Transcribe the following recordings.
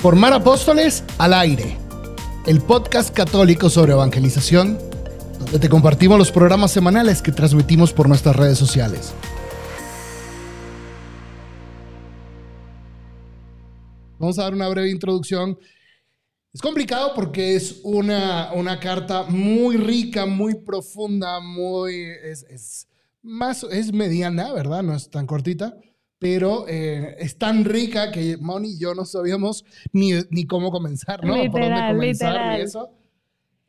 Formar Apóstoles al aire, el podcast católico sobre evangelización, donde te compartimos los programas semanales que transmitimos por nuestras redes sociales. Vamos a dar una breve introducción. Es complicado porque es una, una carta muy rica, muy profunda, muy... Es, más, es mediana, ¿verdad? No es tan cortita pero eh, es tan rica que Moni y yo no sabíamos ni, ni cómo comenzar, ¿no? Literal, Por dónde comenzar literal. y eso.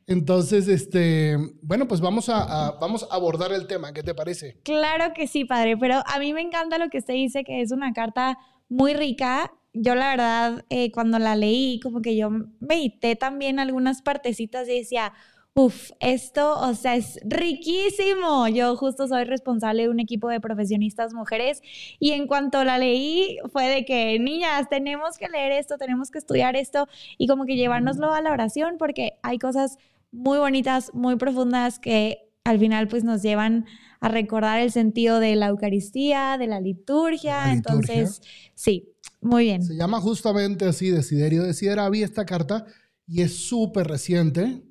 Entonces, este, bueno, pues vamos a, a- vamos a abordar el tema. ¿Qué te parece? Claro que sí, padre, pero a mí me encanta lo que usted dice, que es una carta muy rica. Yo la verdad, eh, cuando la leí, como que yo medité también algunas partecitas y decía, uff, esto, o sea, es riquísimo. Yo justo soy responsable de un equipo de profesionistas mujeres y en cuanto la leí fue de que, niñas, tenemos que leer esto, tenemos que estudiar esto y como que llevárnoslo a la oración porque hay cosas muy bonitas, muy profundas que al final pues nos llevan a recordar el sentido de la Eucaristía, de la liturgia. La liturgia. Entonces, sí, muy bien. Se llama justamente así, Desiderio Desideravi, esta carta, y es súper reciente.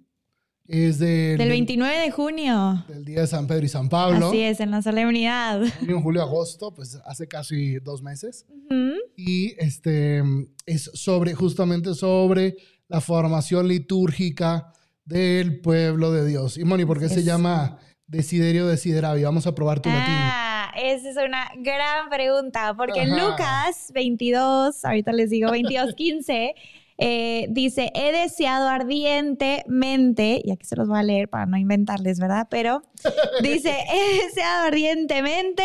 Es de- Del 29 de junio. del día de San Pedro y San Pablo. Así es, en la solemnidad. Junio, julio, agosto, pues hace casi dos meses. Ujú. y este es sobre justamente sobre la formación litúrgica del pueblo de Dios. Y Moni, ¿por qué Así se es. llama Desiderio Desideravi? Vamos a probar tu latín. Ah, esa es una gran pregunta, porque en. Lucas 22, ahorita les digo 22, 15, eh, dice, he deseado ardientemente, y aquí se los voy a leer para no inventarles, ¿verdad? Pero dice, he deseado ardientemente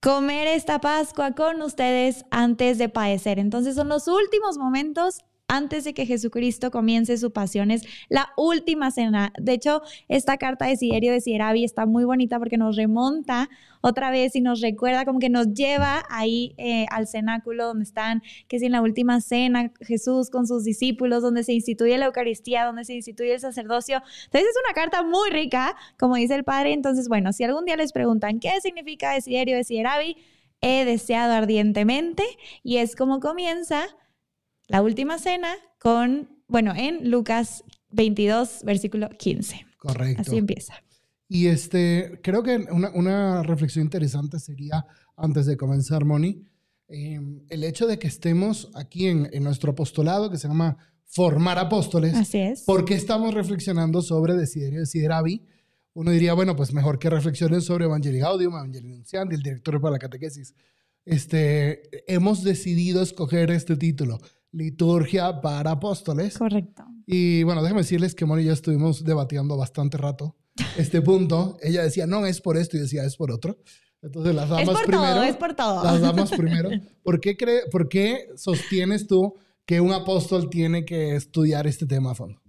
comer esta Pascua con ustedes antes de padecer. Entonces son los últimos momentos antes de que Jesucristo comience su pasión. Es la última cena. De hecho, esta carta de Siderio de Sierabi está muy bonita porque nos remonta otra vez y nos recuerda como que nos lleva ahí eh, al cenáculo donde están, que es en la última cena, Jesús con sus discípulos, donde se instituye la Eucaristía, donde se instituye el sacerdocio. Entonces es una carta muy rica, como dice el padre. Entonces, bueno, si algún día les preguntan qué significa Desiderio de Sierabi, he deseado ardientemente y es como comienza la última cena con, bueno, en Lucas 22, versículo 15. Correcto. Así empieza. Y este, creo que una, una reflexión interesante sería, antes de comenzar, Moni, eh, el hecho de que estemos aquí en, en nuestro apostolado que se llama Formar Apóstoles. Así es. ¿Por qué estamos reflexionando sobre Desiderio Desideravi? Uno diría, bueno, pues mejor que reflexionen sobre Evangelii Gaudium, Evangelii Nunciandi, el director para la catequesis. Este, hemos decidido escoger este título, Liturgia para Apóstoles. Correcto. Y bueno, déjenme decirles que Moni y yo estuvimos debatiendo bastante rato este punto. Ella decía, no, es por esto, y decía, es por otro. Entonces las damas Es por primero. todo, es por todo. Las damas primero. ¿Por qué, cree, ¿Por qué sostienes tú que un apóstol tiene que estudiar este tema a fondo?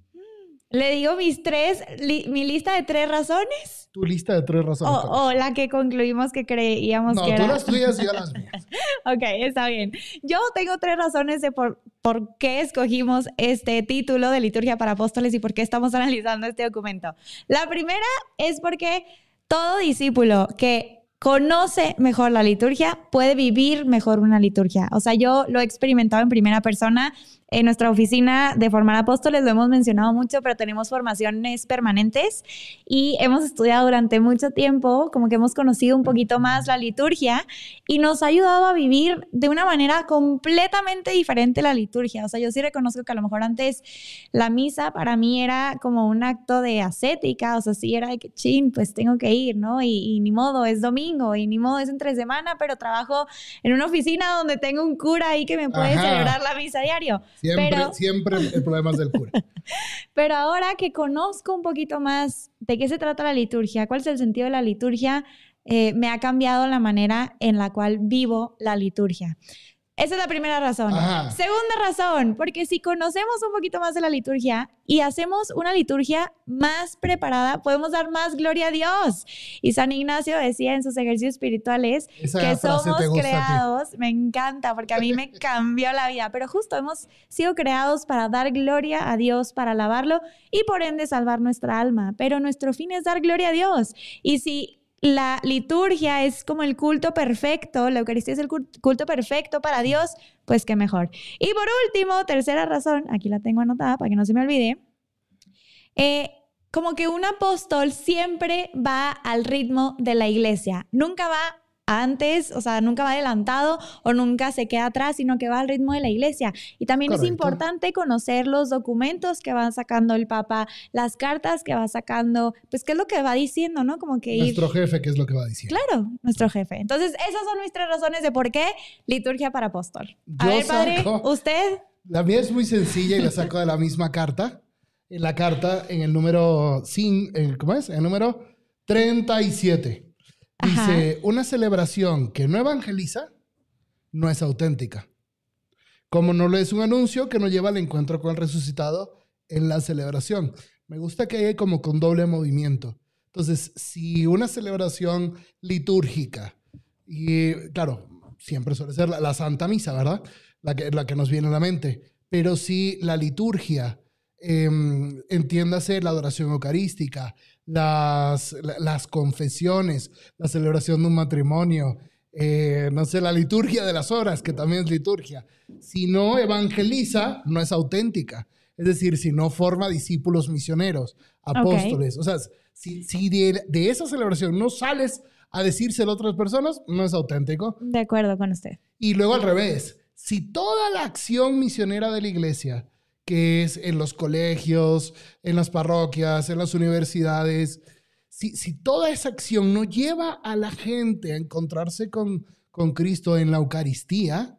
Le digo mis tres, li- mi lista de tres razones. Tu lista de tres O, razones. ¿cuál o la que concluimos que creíamos no, que tú era. las tuyas y yo las mías. Ok, está bien. Yo tengo tres razones de por, por qué escogimos este título de Liturgia para Apóstoles y por qué estamos analizando este documento. La primera es porque todo discípulo que conoce mejor la liturgia puede vivir mejor una liturgia. O sea, yo lo he experimentado en primera persona. En nuestra oficina de formar apóstoles lo hemos mencionado mucho, pero tenemos formaciones permanentes y hemos estudiado durante mucho tiempo, como que hemos conocido un poquito más la liturgia y nos ha ayudado a vivir de una manera completamente diferente la liturgia. O sea, yo sí reconozco que a lo mejor antes la misa para mí era como un acto de ascética, o sea, sí era de que, chin, pues tengo que ir, ¿no? Y, y ni modo, es domingo, y ni modo, es entre semana, pero trabajo en una oficina donde tengo un cura ahí que me puede Ajá. celebrar la misa diario. Siempre, Pero- siempre el problema es del cura. Pero ahora que conozco un poquito más de qué se trata la liturgia, cuál es el sentido de la liturgia, eh, me ha cambiado la manera en la cual vivo la liturgia. Esa es la primera razón. Ajá. Segunda razón, porque si conocemos un poquito más de la liturgia y hacemos una liturgia más preparada, podemos dar más gloria a Dios. Y San Ignacio decía en sus ejercicios espirituales Esa que somos creados, me encanta porque a mí me cambió la vida, pero justo hemos sido creados para dar gloria a Dios, para alabarlo y por ende salvar nuestra alma, pero nuestro fin es dar gloria a Dios. Y si la liturgia es como el culto perfecto, la Eucaristía es el culto perfecto para Dios, pues qué mejor. Y por último, tercera razón, aquí la tengo anotada para que no se me olvide, eh, como que un apóstol siempre va al ritmo de la iglesia, nunca va antes, o sea, nunca va adelantado o nunca se queda atrás, sino que va al ritmo de la iglesia. Y también es importante conocer los documentos que va sacando el Papa, las cartas que va sacando, pues qué es lo que va diciendo, ¿no? Como que Nuestro jefe, ¿qué es lo que va diciendo? Claro, nuestro jefe. Entonces, esas son nuestras razones de por qué liturgia para apóstol. A ver, padre, ¿usted? La mía es muy sencilla y la saco de la misma carta. En la carta, en el número 5, ¿cómo es? En el número 37. Dice, una celebración que no evangeliza no es auténtica. Como no lo es un anuncio que nos lleva al encuentro con el resucitado en la celebración. Me gusta que haya como con doble movimiento. Entonces, si una celebración litúrgica, y claro, siempre suele ser la, Santa Misa, ¿verdad? La que, la que nos viene a la mente. Pero si la liturgia, em, entiéndase la adoración eucarística, las, las confesiones, la celebración de un matrimonio, eh, no sé, la liturgia de las horas, que también es liturgia. Si no evangeliza, no es auténtica. Es decir, si no forma discípulos misioneros, apóstoles. O sea, si, si de, de, esa celebración no sales a decírselo a otras personas, no es auténtico. De acuerdo con usted. Y luego al revés, si toda la acción misionera de la iglesia que es en los colegios, en las parroquias, en las universidades. Si, toda esa acción no lleva a la gente a encontrarse con, con Cristo en la Eucaristía,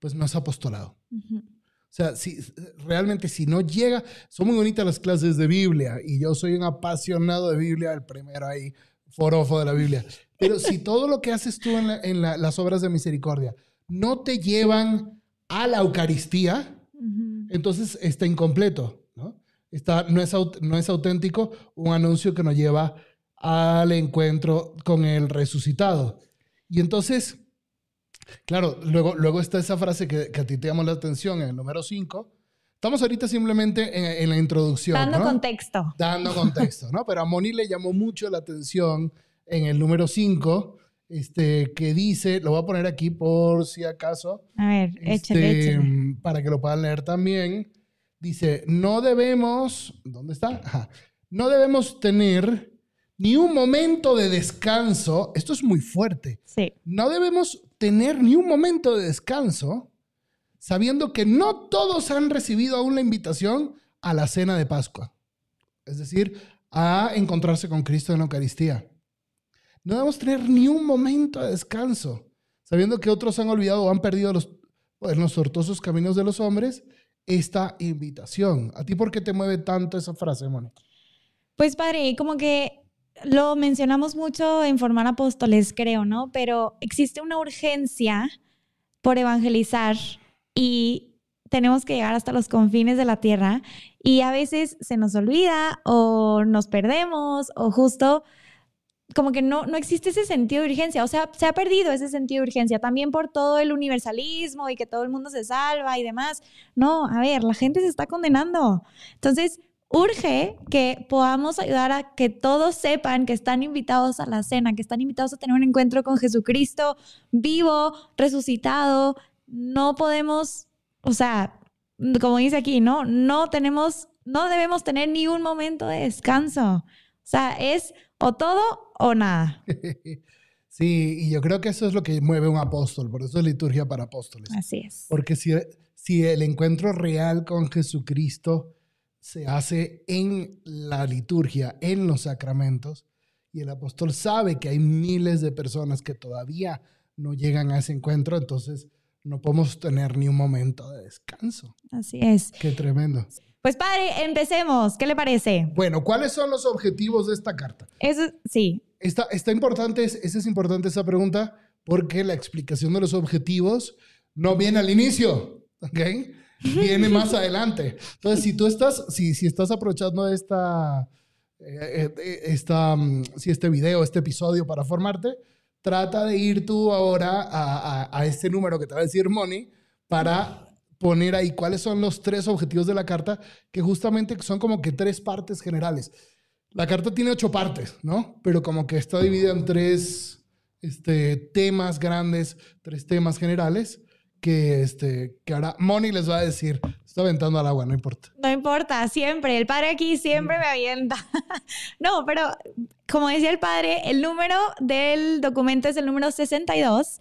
pues no es apostolado. O sea, si, realmente si no llega, son muy bonitas las clases de Biblia y yo soy un apasionado de Biblia, el primero ahí, forofo de la Biblia. Pero si todo lo que haces tú en, las obras de misericordia no te llevan a la Eucaristía, entonces está incompleto, ¿no? Está, no, es, no es auténtico un anuncio que nos lleva al encuentro con el resucitado. Y entonces, claro, luego, luego está esa frase que, a ti te llamó la atención en el número 5. Estamos ahorita simplemente en, la introducción. Dando contexto. Dando contexto, ¿no? Pero a Moni le llamó mucho la atención en el número 5, este, que dice, lo voy a poner aquí por si acaso. A ver, échale, este, Para que lo puedan leer también. Dice, no debemos, ¿dónde está? No debemos tener ni un momento de descanso. Esto es muy fuerte. Sí. No debemos tener ni un momento de descanso sabiendo que no todos han recibido aún la invitación a la cena de Pascua. Es decir, a encontrarse con Cristo en la Eucaristía. No debemos tener ni un momento de descanso, sabiendo que otros han olvidado o han perdido los, en los tortuosos caminos de los hombres esta invitación. ¿A ti por qué te mueve tanto esa frase, Moni? Pues padre, como que lo mencionamos mucho en formar apóstoles, creo, ¿no? Pero existe una urgencia por evangelizar y tenemos que llegar hasta los confines de la tierra y a veces se nos olvida o nos perdemos o justo como que no, no existe ese sentido de urgencia, o sea, se ha perdido ese sentido de urgencia también por todo el universalismo y que todo el mundo se salva y demás. No, a ver, la gente se está condenando. Entonces, urge que podamos ayudar a que todos sepan que están invitados a la cena, que están invitados a tener un encuentro con Jesucristo vivo, resucitado. No podemos, o sea, como dice aquí, no, no tenemos, no debemos tener ni un momento de descanso. O sea, es o todo o nada. Sí, y yo creo que eso es lo que mueve un apóstol, por eso es liturgia para apóstoles. Así es. Porque si, si el encuentro real con Jesucristo se hace en la liturgia, en los sacramentos, y el apóstol sabe que hay miles de personas que todavía no llegan a ese encuentro, entonces no podemos tener ni un momento de descanso. Así es. Qué tremendo. Pues padre, empecemos. ¿Qué le parece? Bueno, ¿cuáles son los objetivos de esta carta? Eso, sí. Está, está importante, esa es importante esa pregunta, porque la explicación de los objetivos no viene al inicio, ¿ok? Viene más adelante. Entonces, si tú estás, si, si estás aprovechando esta, eh, eh, esta, mm, si este video, este episodio para formarte, trata de ir tú ahora a, a, este número que te va a decir Money para poner ahí cuáles son los tres objetivos de la carta, que justamente son como que tres partes generales. La carta tiene ocho partes, ¿no? Pero como que está dividida en tres este, temas grandes, tres temas generales que, este, que ahora Moni les va a decir. Está aventando al agua, no importa. No importa, siempre. El padre aquí siempre me avienta. no, pero como decía el padre, el número del documento es el número 62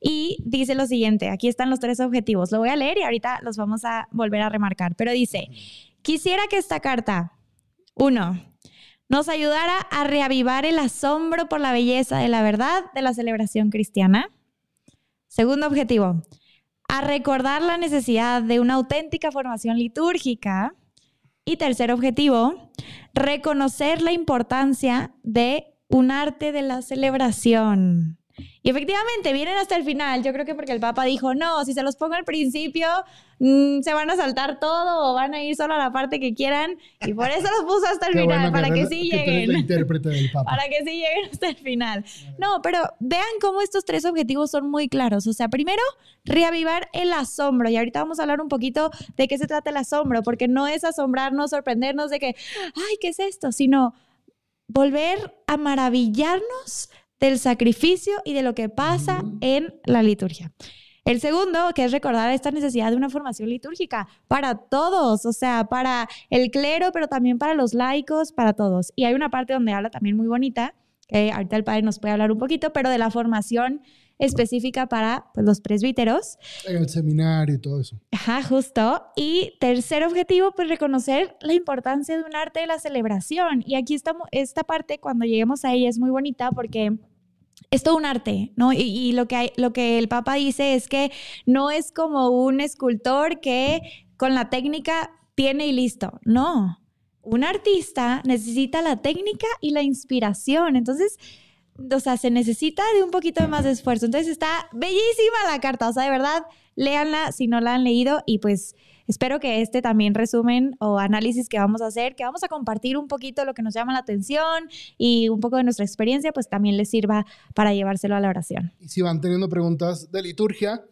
y dice lo siguiente. Aquí están los tres objetivos. Lo voy a leer y ahorita los vamos a volver a remarcar. Pero dice, quisiera que esta carta, uno, nos ayudara a reavivar el asombro por la belleza de la verdad de la celebración cristiana. Segundo objetivo, a recordar la necesidad de una auténtica formación litúrgica. Y tercer objetivo, reconocer la importancia de un arte de la celebración. Y efectivamente, vienen hasta el final. Yo creo que porque el Papa dijo, no, si se los pongo al principio, mm, se van a saltar todo o van a ir solo a la parte que quieran. Y por eso los puso hasta el final, para que, sí lleguen. Para que sí lleguen hasta el final. No, pero vean cómo estos tres objetivos son muy claros. O sea, primero, reavivar el asombro. Y ahorita vamos a hablar un poquito de qué se trata el asombro, porque no es asombrarnos, sorprendernos de que, ay, ¿qué es esto? Sino volver a maravillarnos del sacrificio y de lo que pasa en la liturgia. El segundo, que es recordar esta necesidad de una formación litúrgica para todos, o sea, para el clero, pero también para los laicos, para todos. Y hay una parte donde habla también muy bonita, que ahorita el padre nos puede hablar un poquito, pero de la formación específica para pues, los presbíteros. El seminario y todo eso. Ajá, justo. Y tercer objetivo, pues reconocer la importancia de un arte de la celebración. Y aquí estamos, esta parte, cuando lleguemos a ella, es muy bonita porque es todo un arte, ¿no? Y, lo, que hay, lo que el Papa dice es que no es como un escultor que con la técnica tiene y listo. No. Un artista necesita la técnica y la inspiración. Entonces, o sea, se necesita de un poquito más de esfuerzo. Entonces está bellísima la carta, o sea, de verdad, léanla si no la han leído y pues espero que este también resumen o análisis que vamos a hacer, que vamos a compartir un poquito lo que nos llama la atención y un poco de nuestra experiencia, pues también les sirva para llevárselo a la oración. Y si van teniendo preguntas de liturgia,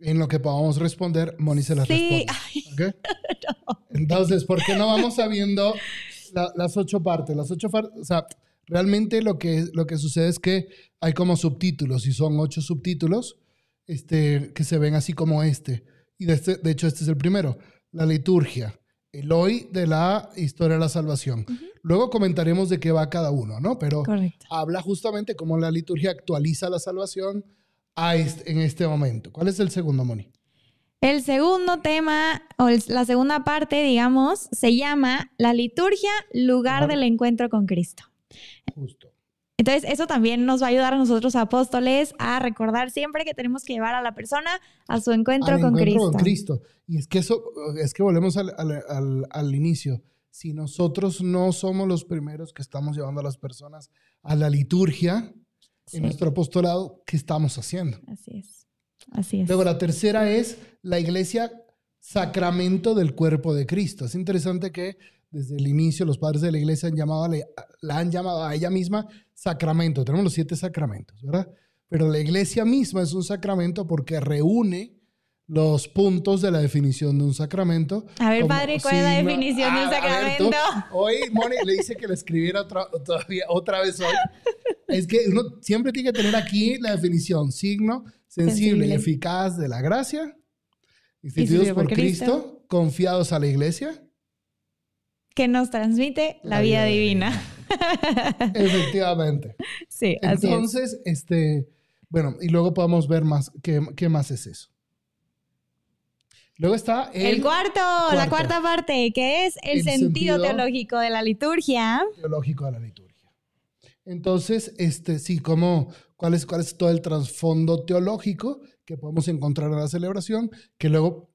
en lo que podamos responder, Moni se las sí. responde. Entonces, ¿por qué no vamos sabiendo las ocho partes? Las ocho partes, o sea, Realmente lo que, lo que sucede es que hay como subtítulos y son ocho subtítulos este, que se ven así como este. Y de, este, de hecho este es el primero, la liturgia, el hoy de la historia de la salvación. Luego comentaremos de qué va cada uno, ¿no? Pero habla justamente cómo la liturgia actualiza la salvación a en este momento. ¿Cuál es el segundo, Moni? El segundo tema, o la segunda parte, digamos, se llama la liturgia, lugar del encuentro con Cristo. Justo. Entonces, eso también nos va a ayudar a nosotros apóstoles a recordar siempre que tenemos que llevar a la persona a su encuentro, con, Cristo. con Cristo. Y es que eso, es que volvemos al, al, inicio. Si nosotros no somos los primeros que estamos llevando a las personas a la liturgia en nuestro apostolado, ¿qué estamos haciendo? Así es. Así es. Luego, la tercera es la iglesia sacramento del cuerpo de Cristo. Es interesante que desde el inicio los padres de la iglesia han llamado la han llamado a ella misma sacramento. Tenemos los siete sacramentos, ¿verdad? Pero la iglesia misma es un sacramento porque reúne los puntos de la definición de un sacramento. A ver, padre, ¿cuál es la definición de un sacramento? hoy Moni le dice que la escribiera otra, todavía, otra vez hoy. Es que uno siempre tiene que tener aquí la definición, signo sensible, y eficaz de la gracia, instituidos por, Cristo, confiados a la iglesia que nos transmite la, vida, divina. Efectivamente. Sí, así Entonces, este, bueno, y luego podemos ver más qué, más es eso. Luego está el, cuarto, la cuarta parte, que es el, sentido, teológico de la liturgia. Teológico de la liturgia. Entonces, este, sí, como, ¿cuál es, cuál es todo el trasfondo teológico que podemos encontrar en la celebración? Que luego,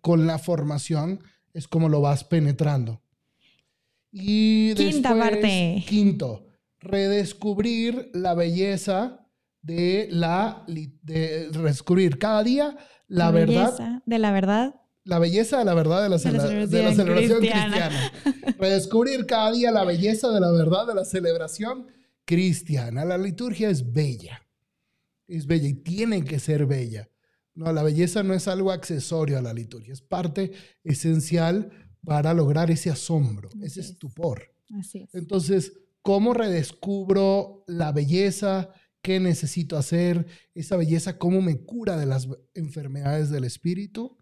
con la formación, es como lo vas penetrando. Y Quinta parte. Quinto, redescubrir la belleza de la. De redescubrir cada día la, verdad. De la verdad. La belleza de la verdad de la, celebración, cristiana. Redescubrir cada día la belleza de la verdad de la celebración cristiana. La liturgia es bella. Es bella y tiene que ser bella. No, la belleza no es algo accesorio a la liturgia, es parte esencial para lograr ese asombro, ese estupor. Así es. Entonces, ¿cómo redescubro la belleza? ¿Qué necesito hacer? Esa belleza, ¿cómo me cura de las enfermedades del espíritu?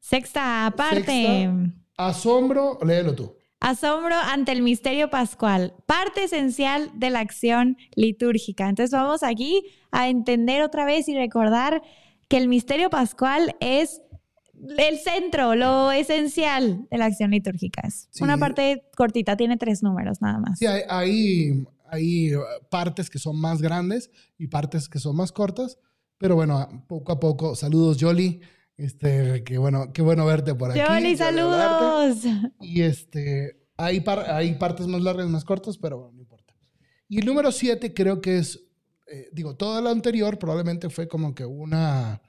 Sexta parte. Sexta. Asombro, léelo tú. Asombro ante el misterio pascual, parte esencial de la acción litúrgica. Entonces vamos aquí a entender otra vez y recordar que el misterio pascual es el centro, lo esencial de la acción litúrgica. Es Sí. una parte cortita, tiene tres números nada más. Sí, hay, hay, hay, uh, partes que son más grandes y partes que son más cortas, pero bueno, poco a poco. Saludos, Jolly. Este, qué bueno, qué bueno verte por aquí. Bueno verte. saludos. Y este, hay, par- hay partes más largas y más cortas, pero bueno, no importa. Y el número 7 creo que es, eh, digo, todo lo anterior probablemente fue como que una,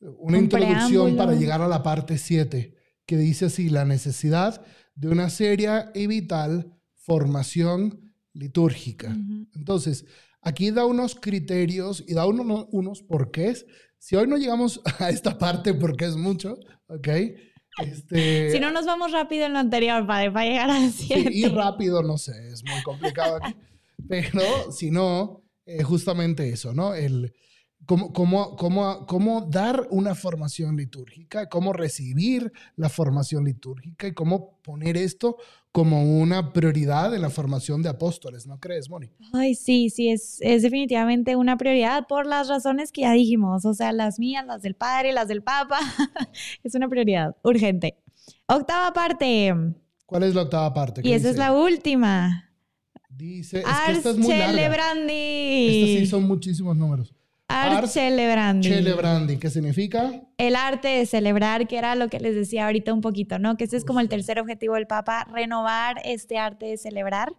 una Un introducción preámbulo. para llegar a la parte 7, que dice así, la necesidad de una seria y vital formación litúrgica. Ujú. Entonces, aquí da unos criterios y da uno- unos porqués. Si hoy no llegamos a esta parte porque es mucho, ¿ok? Este, Si no nos vamos rápido en lo anterior, padre, para llegar Sí, 7. ir rápido, no sé, es muy complicado aquí. Pero si no, eh, justamente eso, ¿no? El, cómo, cómo, cómo, cómo dar una formación litúrgica, cómo recibir la formación litúrgica y cómo poner esto como una prioridad en la formación de apóstoles, ¿no crees, Moni? Ay, sí, sí, es, es definitivamente una prioridad por las razones que ya dijimos, o sea, las mías, las del padre, las del papa, es una prioridad urgente. Octava parte, ¿Cuál es la octava parte? ¿Qué y esa es la última. Dice, es que esta es muy Ars larga. celebrandi. Estas sí son muchísimos números. Ars Ars celebrandi. Celebrandi, ¿qué significa? El arte de celebrar, que era lo que les decía ahorita un poquito, ¿no? Que ese es como el tercer objetivo del Papa, renovar este arte de celebrar,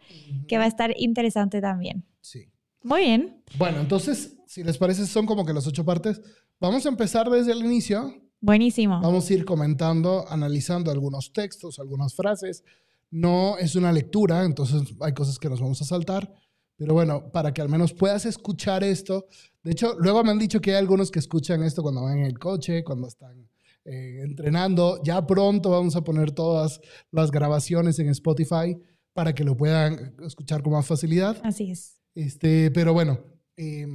que va a estar interesante también. Sí. Muy bien. Bueno, entonces, si les parece, son como que las ocho partes. Vamos a empezar desde el inicio. Buenísimo. Vamos a ir comentando, analizando algunos textos, algunas frases. No es una lectura, entonces hay cosas que nos vamos a saltar. Pero bueno, para que al menos puedas escuchar esto. De hecho, luego me han dicho que hay algunos que escuchan esto cuando van en el coche, cuando están eh, entrenando. Ya pronto vamos a poner todas las grabaciones en Spotify para que lo puedan escuchar con más facilidad. Así es. Este, pero bueno, eh,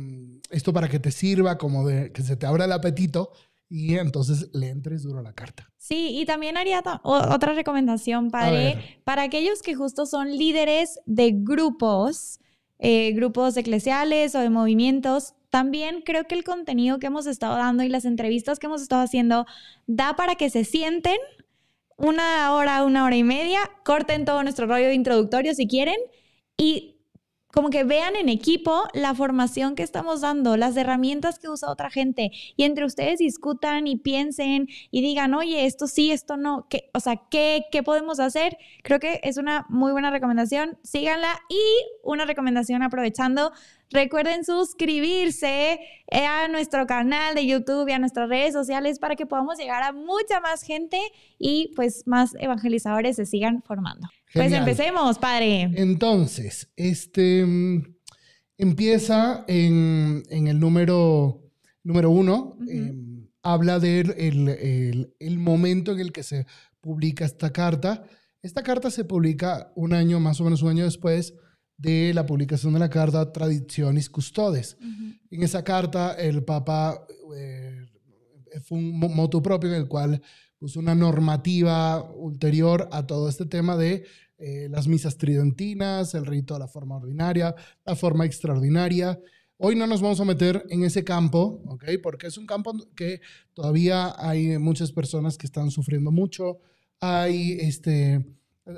esto para que te sirva como de que se te abra el apetito y entonces le entres duro a la carta. Sí, y también haría otra recomendación, padre, para aquellos que justo son líderes de grupos, eh, grupos eclesiales o de movimientos. También creo que el contenido que hemos estado dando y las entrevistas que hemos estado haciendo da para que se sienten una hora, una hora y media, corten todo nuestro rollo introductorio si quieren y como que vean en equipo la formación que estamos dando, las herramientas que usa otra gente y entre ustedes discutan y piensen y digan, oye, esto sí, esto no, ¿Qué, o sea, ¿qué, ¿qué podemos hacer? Creo que es una muy buena recomendación, síganla y una recomendación aprovechando, recuerden suscribirse a nuestro canal de YouTube y a nuestras redes sociales para que podamos llegar a mucha más gente y pues más evangelizadores se sigan formando. Pues empecemos, padre. Entonces, este mm, empieza en, en el número, número uno. Eh, habla del el, el- el momento en el que se publica esta carta. Esta carta se publica un año, más o menos un año después de la publicación de la carta Traditionis Custodes. En esa carta, el Papa eh, fue un mo- motu propio en el cual puso una normativa ulterior a todo este tema de eh, las misas tridentinas, el rito de la forma ordinaria, la forma extraordinaria. Hoy no nos vamos a meter en ese campo, ¿ok? Porque es un campo que todavía hay muchas personas que están sufriendo mucho. Hay, este,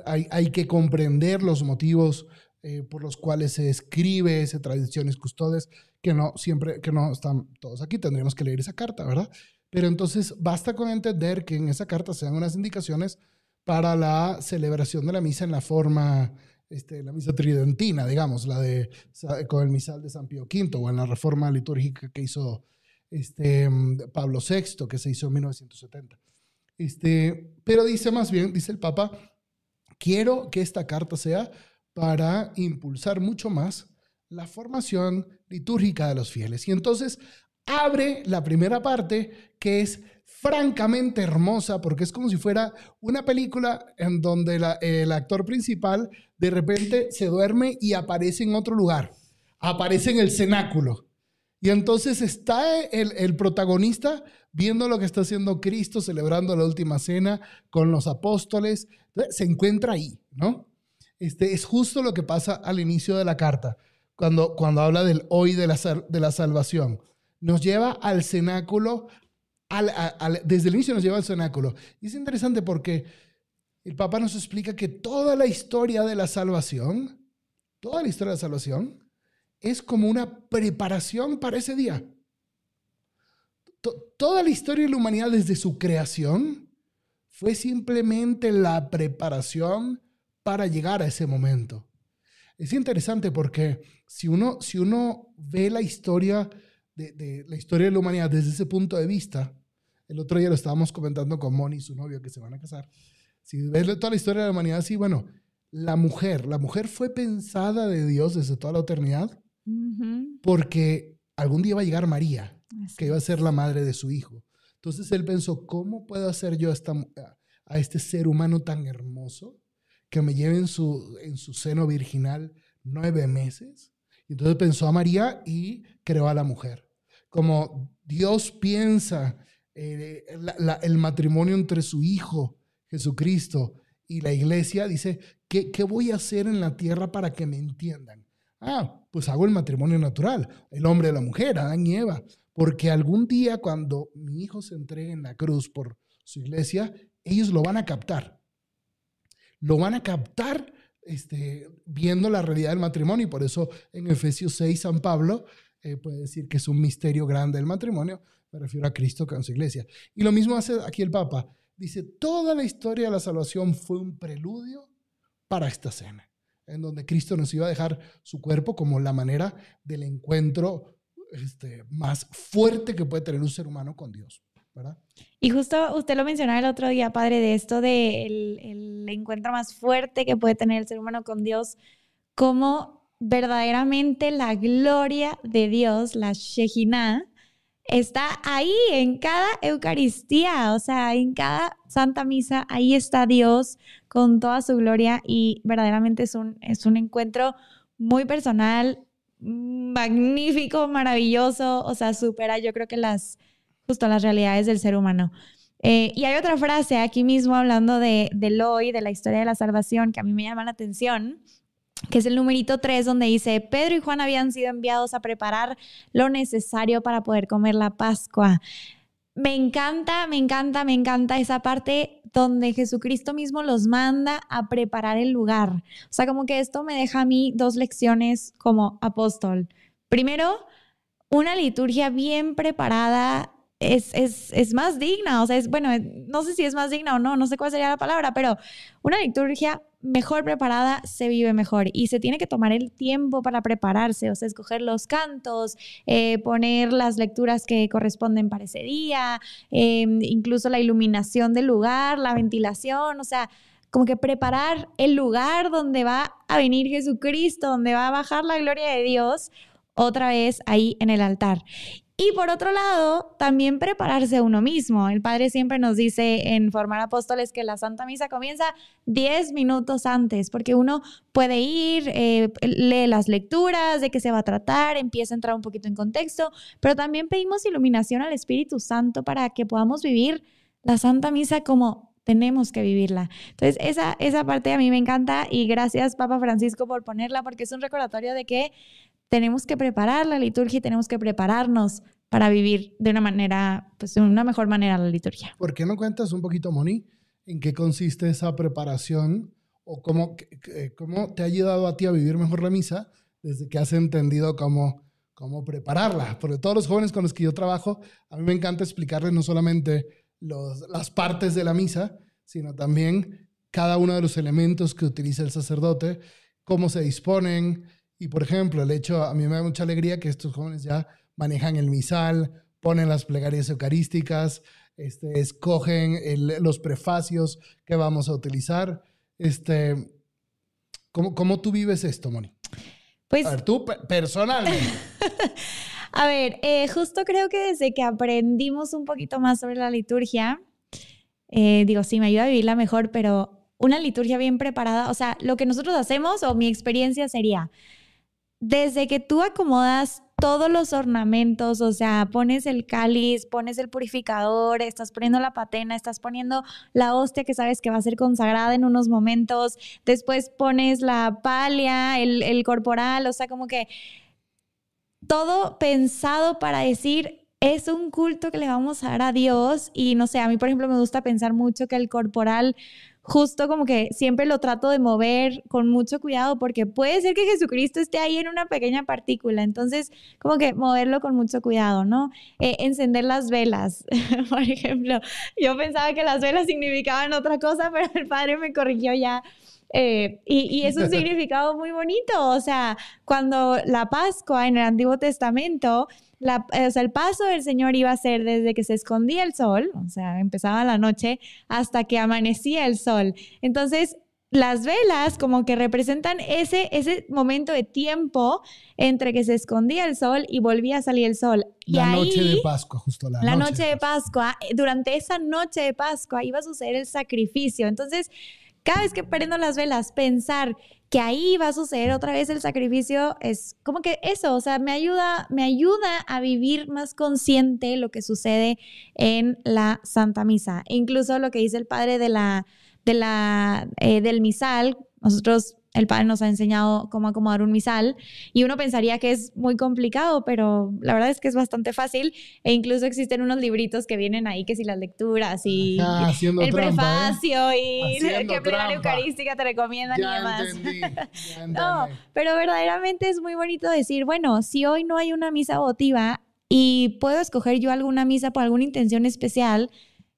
hay, hay que comprender los motivos eh, por los cuales se escribe ese tradiciones custodes, que no siempre, que no están todos aquí, tendríamos que leer esa carta, ¿verdad? Pero entonces basta con entender que en esa carta se dan unas indicaciones para la celebración de la misa en la forma, este, la misa tridentina, digamos, la de con el misal de San Pío V o en la reforma litúrgica que hizo este, Pablo VI, que se hizo en 1970. Este, pero dice más bien, dice el Papa, quiero que esta carta sea para impulsar mucho más la formación litúrgica de los fieles. Y entonces abre la primera parte, que es francamente hermosa porque es como si fuera una película en donde el actor principal de repente se duerme y aparece en otro lugar, aparece en el cenáculo. Y entonces está el, protagonista viendo lo que está haciendo Cristo, celebrando la última cena con los apóstoles, se encuentra ahí, ¿no? Este, es justo lo que pasa al inicio de la carta, cuando, cuando habla del hoy de la, de la salvación. Nos lleva al cenáculo, desde el inicio nos lleva al cenáculo. Y es interesante porque el Papa nos explica que toda la historia de la salvación, toda la historia de la salvación, es como una preparación para ese día. toda la historia de la humanidad desde su creación fue simplemente la preparación para llegar a ese momento. Es interesante porque si uno, si uno ve la historia de, la historia de la humanidad desde ese punto de vista, el otro día lo estábamos comentando con Moni, su novio, que se van a casar. Si ves toda la historia de la humanidad, sí, bueno, la mujer, la mujer fue pensada de Dios desde toda la eternidad porque algún día va a llegar María, que iba a ser la madre de su hijo. Entonces él pensó, ¿cómo puedo hacer yo a, esta, a este ser humano tan hermoso que me lleve en su, en su seno virginal nueve meses. Y entonces pensó a María y creó a la mujer. Como Dios piensa eh, el matrimonio entre su Hijo Jesucristo y la iglesia, dice, ¿qué, ¿qué voy a hacer en la tierra para que me entiendan? Ah, pues hago el matrimonio natural, el hombre y la mujer, Adán y Eva, porque algún día cuando mi hijo se entregue en la cruz por su iglesia, ellos lo van a captar lo van a captar este, viendo la realidad del matrimonio. Y por eso en Efesios 6, San Pablo eh, puede decir que es un misterio grande el matrimonio. Me refiero a Cristo con su iglesia. Y lo mismo hace aquí el Papa. Dice, toda la historia de la salvación fue un preludio para esta cena, en donde Cristo nos iba a dejar su cuerpo como la manera del encuentro este, más fuerte que puede tener un ser humano con Dios. Y justo usted lo mencionaba el otro día, padre, de esto del de el encuentro más fuerte que puede tener el ser humano con Dios, como verdaderamente la gloria de Dios, la Shejinah, está ahí en cada Eucaristía, o sea, en cada Santa Misa, ahí está Dios con toda su gloria y verdaderamente es un, es un encuentro muy personal, magnífico, maravilloso, o sea, supera yo creo que las justo las realidades del ser humano. Eh, y hay otra frase aquí mismo hablando de, del hoy, de la historia de la salvación, que a mí me llama la atención, que es el numerito 3, donde dice, Pedro y Juan habían sido enviados a preparar lo necesario para poder comer la Pascua. Me encanta, me encanta, me encanta esa parte donde Jesucristo mismo los manda a preparar el lugar. O sea, como que esto me deja a mí dos lecciones como apóstol. Primero, una liturgia bien preparada es, más digna, o sea, es, bueno, no sé si es más digna o no, no sé cuál sería la palabra, pero una liturgia mejor preparada se vive mejor y se tiene que tomar el tiempo para prepararse, o sea, escoger los cantos, eh, poner las lecturas que corresponden para ese día, em, incluso la iluminación del lugar, la ventilación, o sea, como que preparar el lugar donde va a venir Jesucristo, donde va a bajar la gloria de Dios otra vez ahí en el altar. Y por otro lado, también prepararse uno mismo. El Padre siempre nos dice en Formar Apóstoles que la Santa Misa comienza 10 minutos antes, porque uno puede ir, eh, lee las lecturas, de qué se va a tratar, empieza a entrar un poquito en contexto, pero también pedimos iluminación al Espíritu Santo para que podamos vivir la Santa Misa como tenemos que vivirla. Entonces, esa, esa parte a mí me encanta y gracias, Papa Francisco, por ponerla, porque es un recordatorio de que tenemos que preparar la liturgia y tenemos que prepararnos para vivir de una manera, pues de una mejor manera la liturgia. ¿Por qué no cuentas un poquito, Moni, en qué consiste esa preparación o cómo, cómo te ha ayudado a ti a vivir mejor la misa desde que has entendido cómo, cómo prepararla? Porque todos los jóvenes con los que yo trabajo, a mí me encanta explicarles no solamente los, las partes de la misa, sino también cada uno de los elementos que utiliza el sacerdote, cómo se disponen, y por ejemplo, el hecho, a mí me da mucha alegría que estos jóvenes ya manejan el misal, ponen las plegarias eucarísticas, este, escogen los prefacios que vamos a utilizar. Este, ¿cómo, ¿Cómo tú vives esto, Moni? Pues, a ver, tú personalmente. A ver, eh, justo creo que desde que aprendimos un poquito más sobre la liturgia, eh, digo, sí, me ayuda a vivirla mejor, pero una liturgia bien preparada, o sea, lo que nosotros hacemos o mi experiencia sería, desde que tú acomodas todos los ornamentos, o sea, pones el cáliz, pones el purificador, estás poniendo la patena, estás poniendo la hostia que sabes que va a ser consagrada en unos momentos, después pones la palia, el, el corporal, o sea, como que todo pensado para decir, es un culto que le vamos a dar a Dios y no sé, a mí por ejemplo me gusta pensar mucho que el corporal justo como que siempre lo trato de mover con mucho cuidado porque puede ser que Jesucristo esté ahí en una pequeña partícula, entonces como que moverlo con mucho cuidado, ¿no? Eh, encender las velas, por ejemplo, yo pensaba que las velas significaban otra cosa, pero el padre me corrigió ya. Eh, y, y, es un significado muy bonito, o sea, cuando la Pascua en el Antiguo Testamento o sea, el paso del Señor iba a ser desde que se escondía el sol, o sea, empezaba la noche, hasta que amanecía el sol. Entonces, las velas como que representan ese, ese momento de tiempo entre que se escondía el sol y volvía a salir el sol. La noche de Pascua, justo la, la noche de Pascua. Durante esa noche de Pascua iba a suceder el sacrificio. Entonces, cada vez que prendo las velas, pensar que ahí va a suceder otra vez el sacrificio es como que eso, o sea, me ayuda, me ayuda a vivir más consciente lo que sucede en la Santa Misa. E incluso lo que dice el padre de la, de la, eh, del misal, nosotros el padre nos ha enseñado cómo acomodar un misal y uno pensaría que es muy complicado, pero la verdad es que es bastante fácil e incluso existen unos libritos que vienen ahí que si las lecturas y el prefacio y qué plegaria eucarística te recomiendan y demás. no, pero verdaderamente es muy bonito decir, bueno, si hoy no hay una misa votiva y puedo escoger yo alguna misa por alguna intención especial,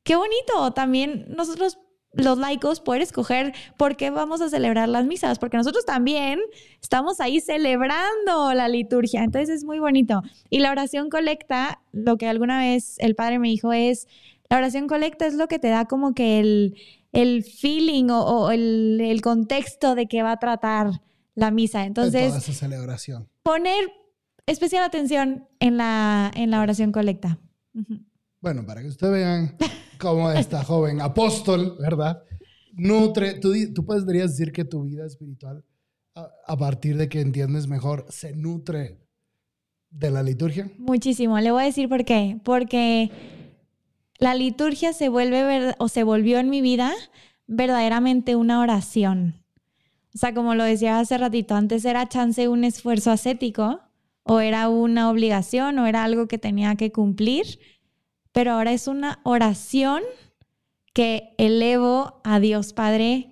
qué bonito. También nosotros los laicos poder escoger por qué vamos a celebrar las misas, porque nosotros también estamos ahí celebrando la liturgia, entonces es muy bonito. Y la oración colecta, lo que alguna vez el padre me dijo es, la oración colecta es lo que te da como que el, el feeling o, el, contexto de que va a tratar la misa. Entonces, toda esa celebración. Poner especial atención en la, en la oración colecta. Bueno, para que ustedes vean cómo esta joven apóstol, ¿verdad? Nutre, tú, tú podrías decir que tu vida espiritual, a, partir de que entiendes mejor, se nutre de la liturgia. Muchísimo. Le voy a decir por qué. Porque la liturgia se vuelve o se volvió en mi vida verdaderamente una oración. O sea, como lo decía hace ratito, antes era chance un esfuerzo ascético, o era una obligación, o era algo que tenía que cumplir pero ahora es una oración que elevo a Dios Padre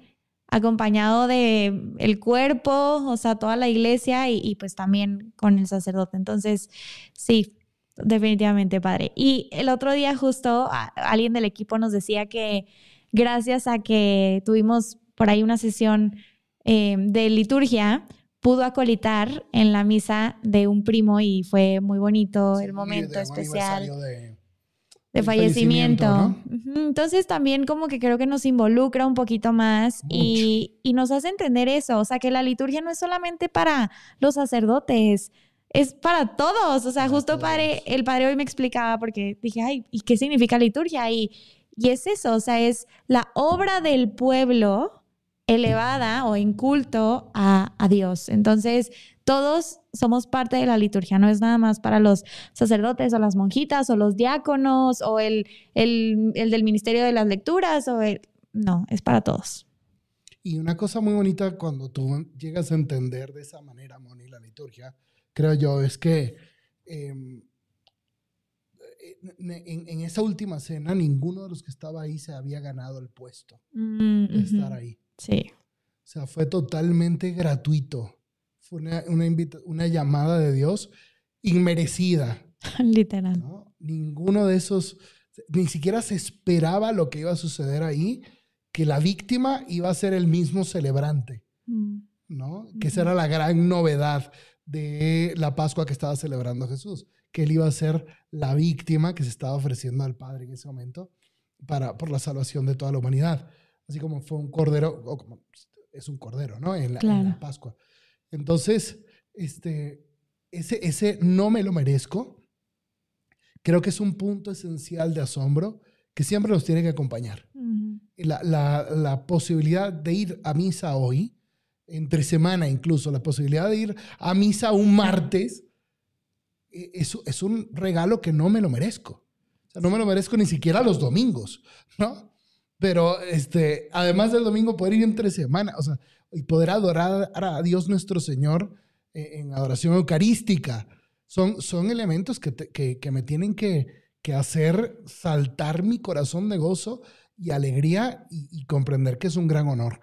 acompañado de el cuerpo, o sea, toda la iglesia y, pues también con el sacerdote. Entonces, sí, definitivamente, Padre. Y el otro día justo alguien del equipo nos decía que gracias a que tuvimos por ahí una sesión eh, de liturgia, pudo acolitar en la misa de un primo y fue muy bonito el momento especial de fallecimiento. Entonces también como que creo que nos involucra un poquito más y, y, nos hace entender eso, o sea, que la liturgia no es solamente para los sacerdotes, es para todos, o sea, justo padre, el padre hoy me explicaba porque dije, ay, ¿y qué significa liturgia? Y, y es eso, o sea, es la obra del pueblo elevada o en culto a, a Dios. Entonces, todos somos parte de la liturgia, no es nada más para los sacerdotes o las monjitas o los diáconos o el, el, del Ministerio de las Lecturas o el... No, es para todos. Y una cosa muy bonita cuando tú llegas a entender de esa manera, Moni, la liturgia, creo yo, es que em, en, esa última cena ninguno de los que estaba ahí se había ganado el puesto mm, de estar ahí. Sí. O sea, fue totalmente gratuito fue una, una, llamada de Dios inmerecida. Literal. Ninguno de esos, ni siquiera se esperaba lo que iba a suceder ahí, que la víctima iba a ser el mismo celebrante, mm. ¿no? Que esa era la gran novedad de la Pascua que estaba celebrando Jesús, que él iba a ser la víctima que se estaba ofreciendo al Padre en ese momento para, por la salvación de toda la humanidad. Así como fue un cordero, o como es un cordero, ¿no? En la, en la Pascua. Entonces, este, ese, ese no me lo merezco, creo que es un punto esencial de asombro que siempre nos tiene que acompañar. la, la, la, posibilidad de ir a misa hoy, entre semana incluso, la posibilidad de ir a misa un martes, e, es, es un regalo que no me lo merezco. O sea, no me lo merezco ni siquiera los domingos, ¿no? Pero este, además del domingo, poder ir entre semana, o sea, y poder adorar a Dios nuestro Señor en adoración eucarística. Son, son elementos que, que, que me tienen que, que, hacer saltar mi corazón de gozo y alegría y, comprender que es un gran honor.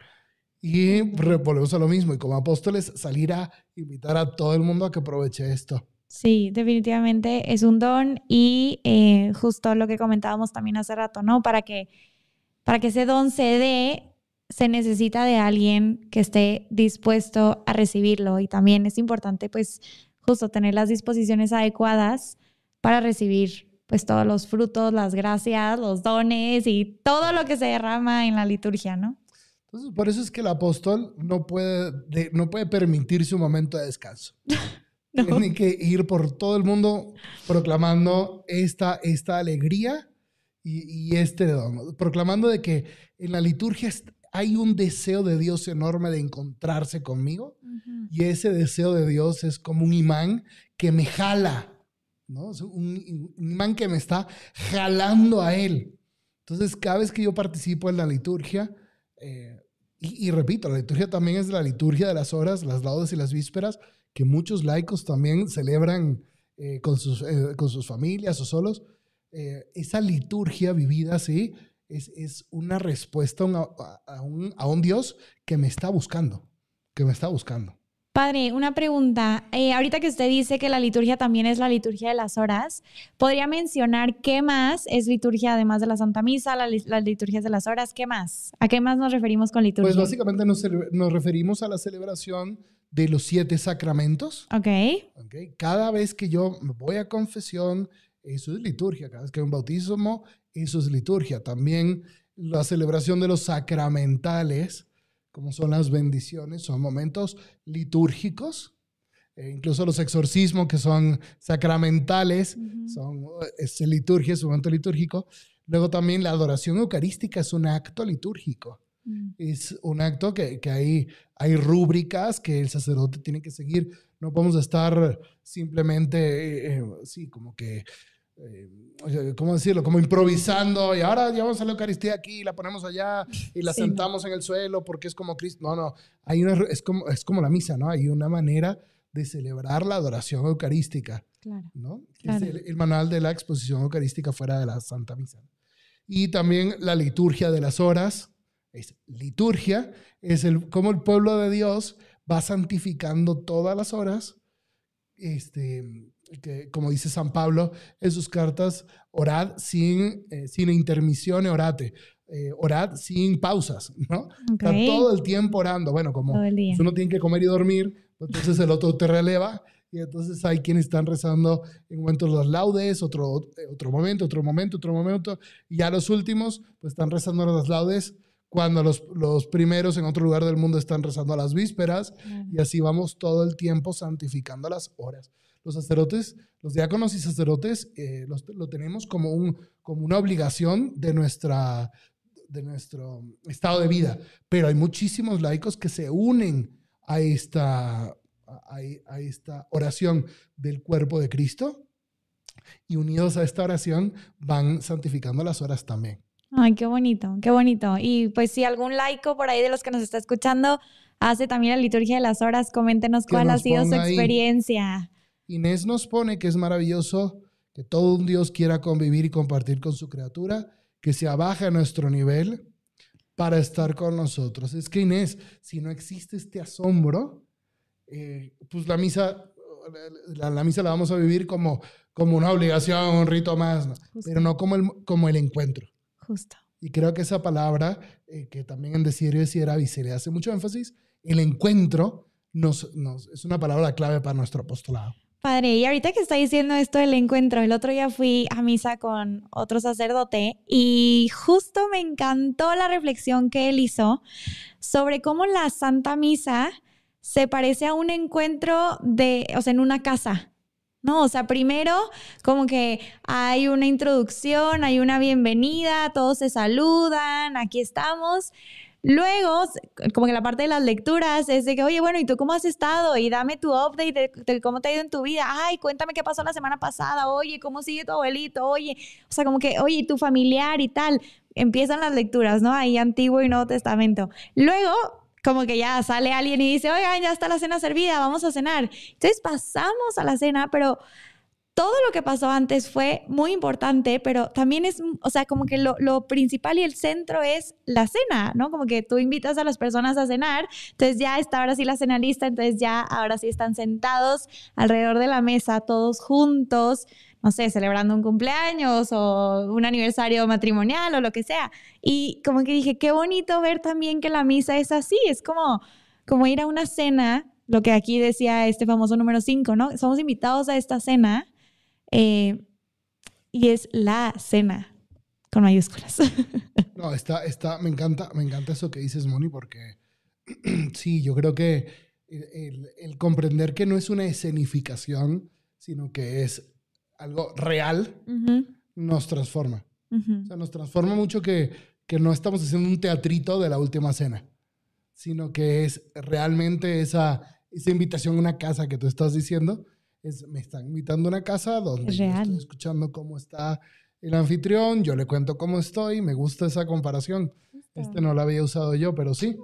Y volvemos a lo mismo, y como apóstoles salir a invitar a todo el mundo a que aproveche esto. Sí, definitivamente es un don y eh, justo lo que comentábamos también hace rato, ¿no? Para que, para que ese don se dé, se necesita de alguien que esté dispuesto a recibirlo y también es importante pues justo tener las disposiciones adecuadas para recibir pues todos los frutos, las gracias, los dones y todo lo que se derrama en la liturgia, ¿no? Entonces, por eso es que el apóstol no puede, no puede permitirse un momento de descanso. Tiene que ir por todo el mundo proclamando esta, esta alegría y, y este don, proclamando de que en la liturgia hay un deseo de Dios enorme de encontrarse conmigo y ese deseo de Dios es como un imán que me jala, ¿no? Es un, imán que me está jalando a Él. Entonces, cada vez que yo participo en la liturgia, eh, y, repito, la liturgia también es la liturgia de las horas, las laudes y las vísperas, que muchos laicos también celebran eh, con, sus, eh, con sus familias o solos. esa liturgia vivida así es, una respuesta a un, a, un, Dios que me está buscando, que me está buscando. Padre, una pregunta. Eh, ahorita que usted dice que la liturgia también es la liturgia de las horas, ¿podría mencionar qué más es liturgia además de la Santa Misa, las liturgias de las horas? ¿Qué más? ¿A qué más nos referimos con liturgia? Pues básicamente nos, nos referimos a la celebración de los siete sacramentos. Ok. okay. Cada vez que yo voy a confesión, eso es liturgia. Cada vez que hay un bautismo, eso es liturgia. También la celebración de los sacramentales, como son las bendiciones, son momentos litúrgicos. E incluso los exorcismos, que son sacramentales, son, es liturgia, es un momento litúrgico. Luego también la adoración eucarística es un acto litúrgico. Mm. Es un acto que, que hay, hay rúbricas que el sacerdote tiene que seguir. No podemos estar simplemente, eh, eh, sí, como que ¿cómo decirlo? Como improvisando y ahora llevamos a la Eucaristía aquí, la ponemos allá y la sentamos en el suelo porque es como Cristo. No, no, hay una, es, como, es como la misa, ¿no? Hay una manera de celebrar la adoración eucarística, claro, ¿no? Es el, manual de la exposición eucarística fuera de la Santa Misa. Y también la liturgia de las horas, es liturgia, es el, como el pueblo de Dios va santificando todas las horas, este, que, como dice San Pablo en sus cartas, orad sin, eh, sin intermisión, orate. Eh, orad sin pausas, ¿no? Está todo el tiempo orando. Bueno, como uno tiene que comer y dormir, pues entonces el otro te releva y entonces hay quienes están rezando en momentos las laudes, otro, otro momento, otro momento, otro momento, y ya los últimos, pues están rezando las laudes cuando los, los primeros en otro lugar del mundo están rezando a las vísperas, y así vamos todo el tiempo santificando las horas los sacerdotes, los diáconos y sacerdotes eh, lo tenemos como, un, como una obligación de, nuestra, de nuestro estado de vida. Pero hay muchísimos laicos que se unen a esta, a, esta oración del cuerpo de Cristo y unidos a esta oración van santificando las horas también. Ay, qué bonito, qué bonito. Y pues si algún laico por ahí de los que nos está escuchando hace también la liturgia de las horas, coméntenos cuál ha sido su experiencia. Inés nos pone que es maravilloso que todo un Dios quiera convivir y compartir con su criatura, que se abaje a nuestro nivel para estar con nosotros. Es que Inés, si no existe este asombro, eh, pues la misa, la, misa la vamos a vivir como, como una obligación, un rito más, pero no como el, como el encuentro. Justo. Y creo que esa palabra, eh, que también en Desiderio de se le hace mucho énfasis, el encuentro nos, nos, es una palabra clave para nuestro apostolado. Padre, y ahorita que está diciendo esto del encuentro, el otro día fui a misa con otro sacerdote y justo me encantó la reflexión que él hizo sobre cómo la Santa Misa se parece a un encuentro de, o sea, en una casa. No, o sea, primero como que hay una introducción, hay una bienvenida, todos se saludan, aquí estamos. Luego, como que la parte de las lecturas es de que, oye, bueno, ¿y tú cómo has estado? Y dame tu update de, cómo te ha ido en tu vida. Ay, cuéntame qué pasó la semana pasada. Oye, ¿cómo sigue tu abuelito? Oye, o sea, como que, oye, tu familiar y tal. Empiezan las lecturas, ¿no? Ahí Antiguo y Nuevo Testamento. Luego, como que ya sale alguien y dice, oigan, ya está la cena servida, vamos a cenar. Entonces pasamos a la cena, pero todo lo que pasó antes fue muy importante, pero también es, o sea, como que lo, lo, principal y el centro es la cena, ¿no? Como que tú invitas a las personas a cenar, entonces ya está ahora sí la cena lista, entonces ya ahora sí están sentados alrededor de la mesa, todos juntos, no sé, celebrando un cumpleaños o un aniversario matrimonial o lo que sea. Y como que dije, qué bonito ver también que la misa es así, es como, como ir a una cena, lo que aquí decía este famoso número 5, ¿no? Somos invitados a esta cena eh, y es la cena con mayúsculas. No, está, está, me encanta, me encanta eso que dices, Moni, porque sí, yo creo que el, comprender que no es una escenificación, sino que es algo real, nos transforma. O sea, nos transforma mucho que, que no estamos haciendo un teatrito de la última cena, sino que es realmente esa, esa invitación a una casa que tú estás diciendo, me están invitando a una casa donde estoy escuchando cómo está el anfitrión, yo le cuento cómo estoy, me gusta esa comparación. Este no la había usado yo, pero sí.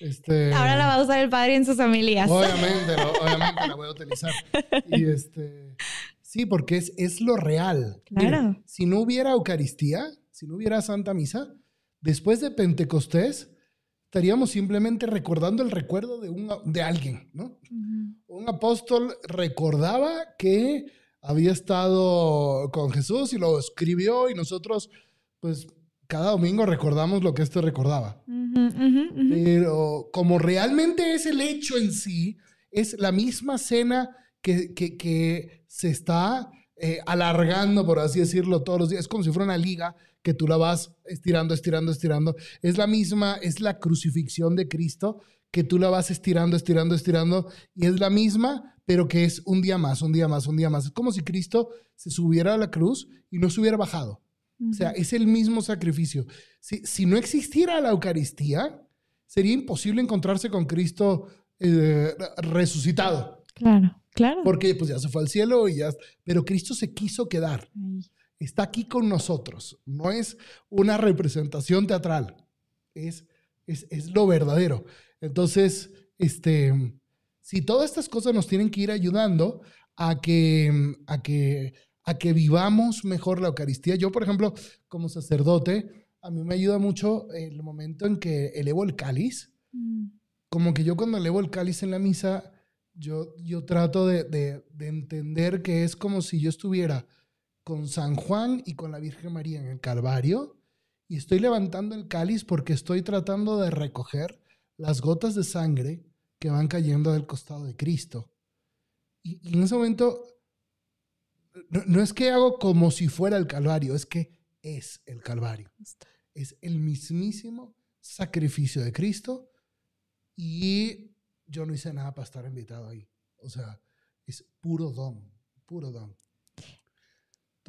Este, Ahora la va a usar el padre en sus familias. Obviamente, obviamente la voy a utilizar. Y este, sí, porque es, es lo real. Claro. si no hubiera Eucaristía, si no hubiera Santa Misa, después de Pentecostés, estaríamos simplemente recordando el recuerdo de, un, de alguien, ¿no? Un apóstol recordaba que había estado con Jesús y lo escribió y nosotros, pues, cada domingo recordamos lo que éste recordaba. Pero como realmente es el hecho en sí, es la misma cena que, que, que se está eh, alargando, por así decirlo, todos los días. Es como si fuera una liga que tú la vas estirando, estirando, estirando. Es la misma, es la crucifixión de Cristo que tú la vas estirando, estirando, estirando, y es la misma, pero que es un día más, un día más, un día más. Es como si Cristo se subiera a la cruz y no se hubiera bajado. O sea, es el mismo sacrificio. Si, si, no existiera la Eucaristía, sería imposible encontrarse con Cristo eh, resucitado. Claro, claro. Porque pues ya se fue al cielo y ya... Pero Cristo se quiso quedar está aquí con nosotros. No es una representación teatral, es, es, lo verdadero. Entonces, este, si todas estas cosas nos tienen que ir ayudando a que, a que, a que vivamos mejor la Eucaristía. Yo, por ejemplo, como sacerdote, a mí me ayuda mucho el momento en que elevo el cáliz. Mm. Como que yo cuando elevo el cáliz en la misa, yo, yo trato de, de entender que es como si yo estuviera con San Juan y con la Virgen María en el Calvario y estoy levantando el cáliz porque estoy tratando de recoger las gotas de sangre que van cayendo del costado de Cristo. Y, en ese momento, no, es que hago como si fuera el Calvario, es que es el Calvario. Es el mismísimo sacrificio de Cristo y yo no hice nada para estar invitado ahí. O sea, es puro don, puro don.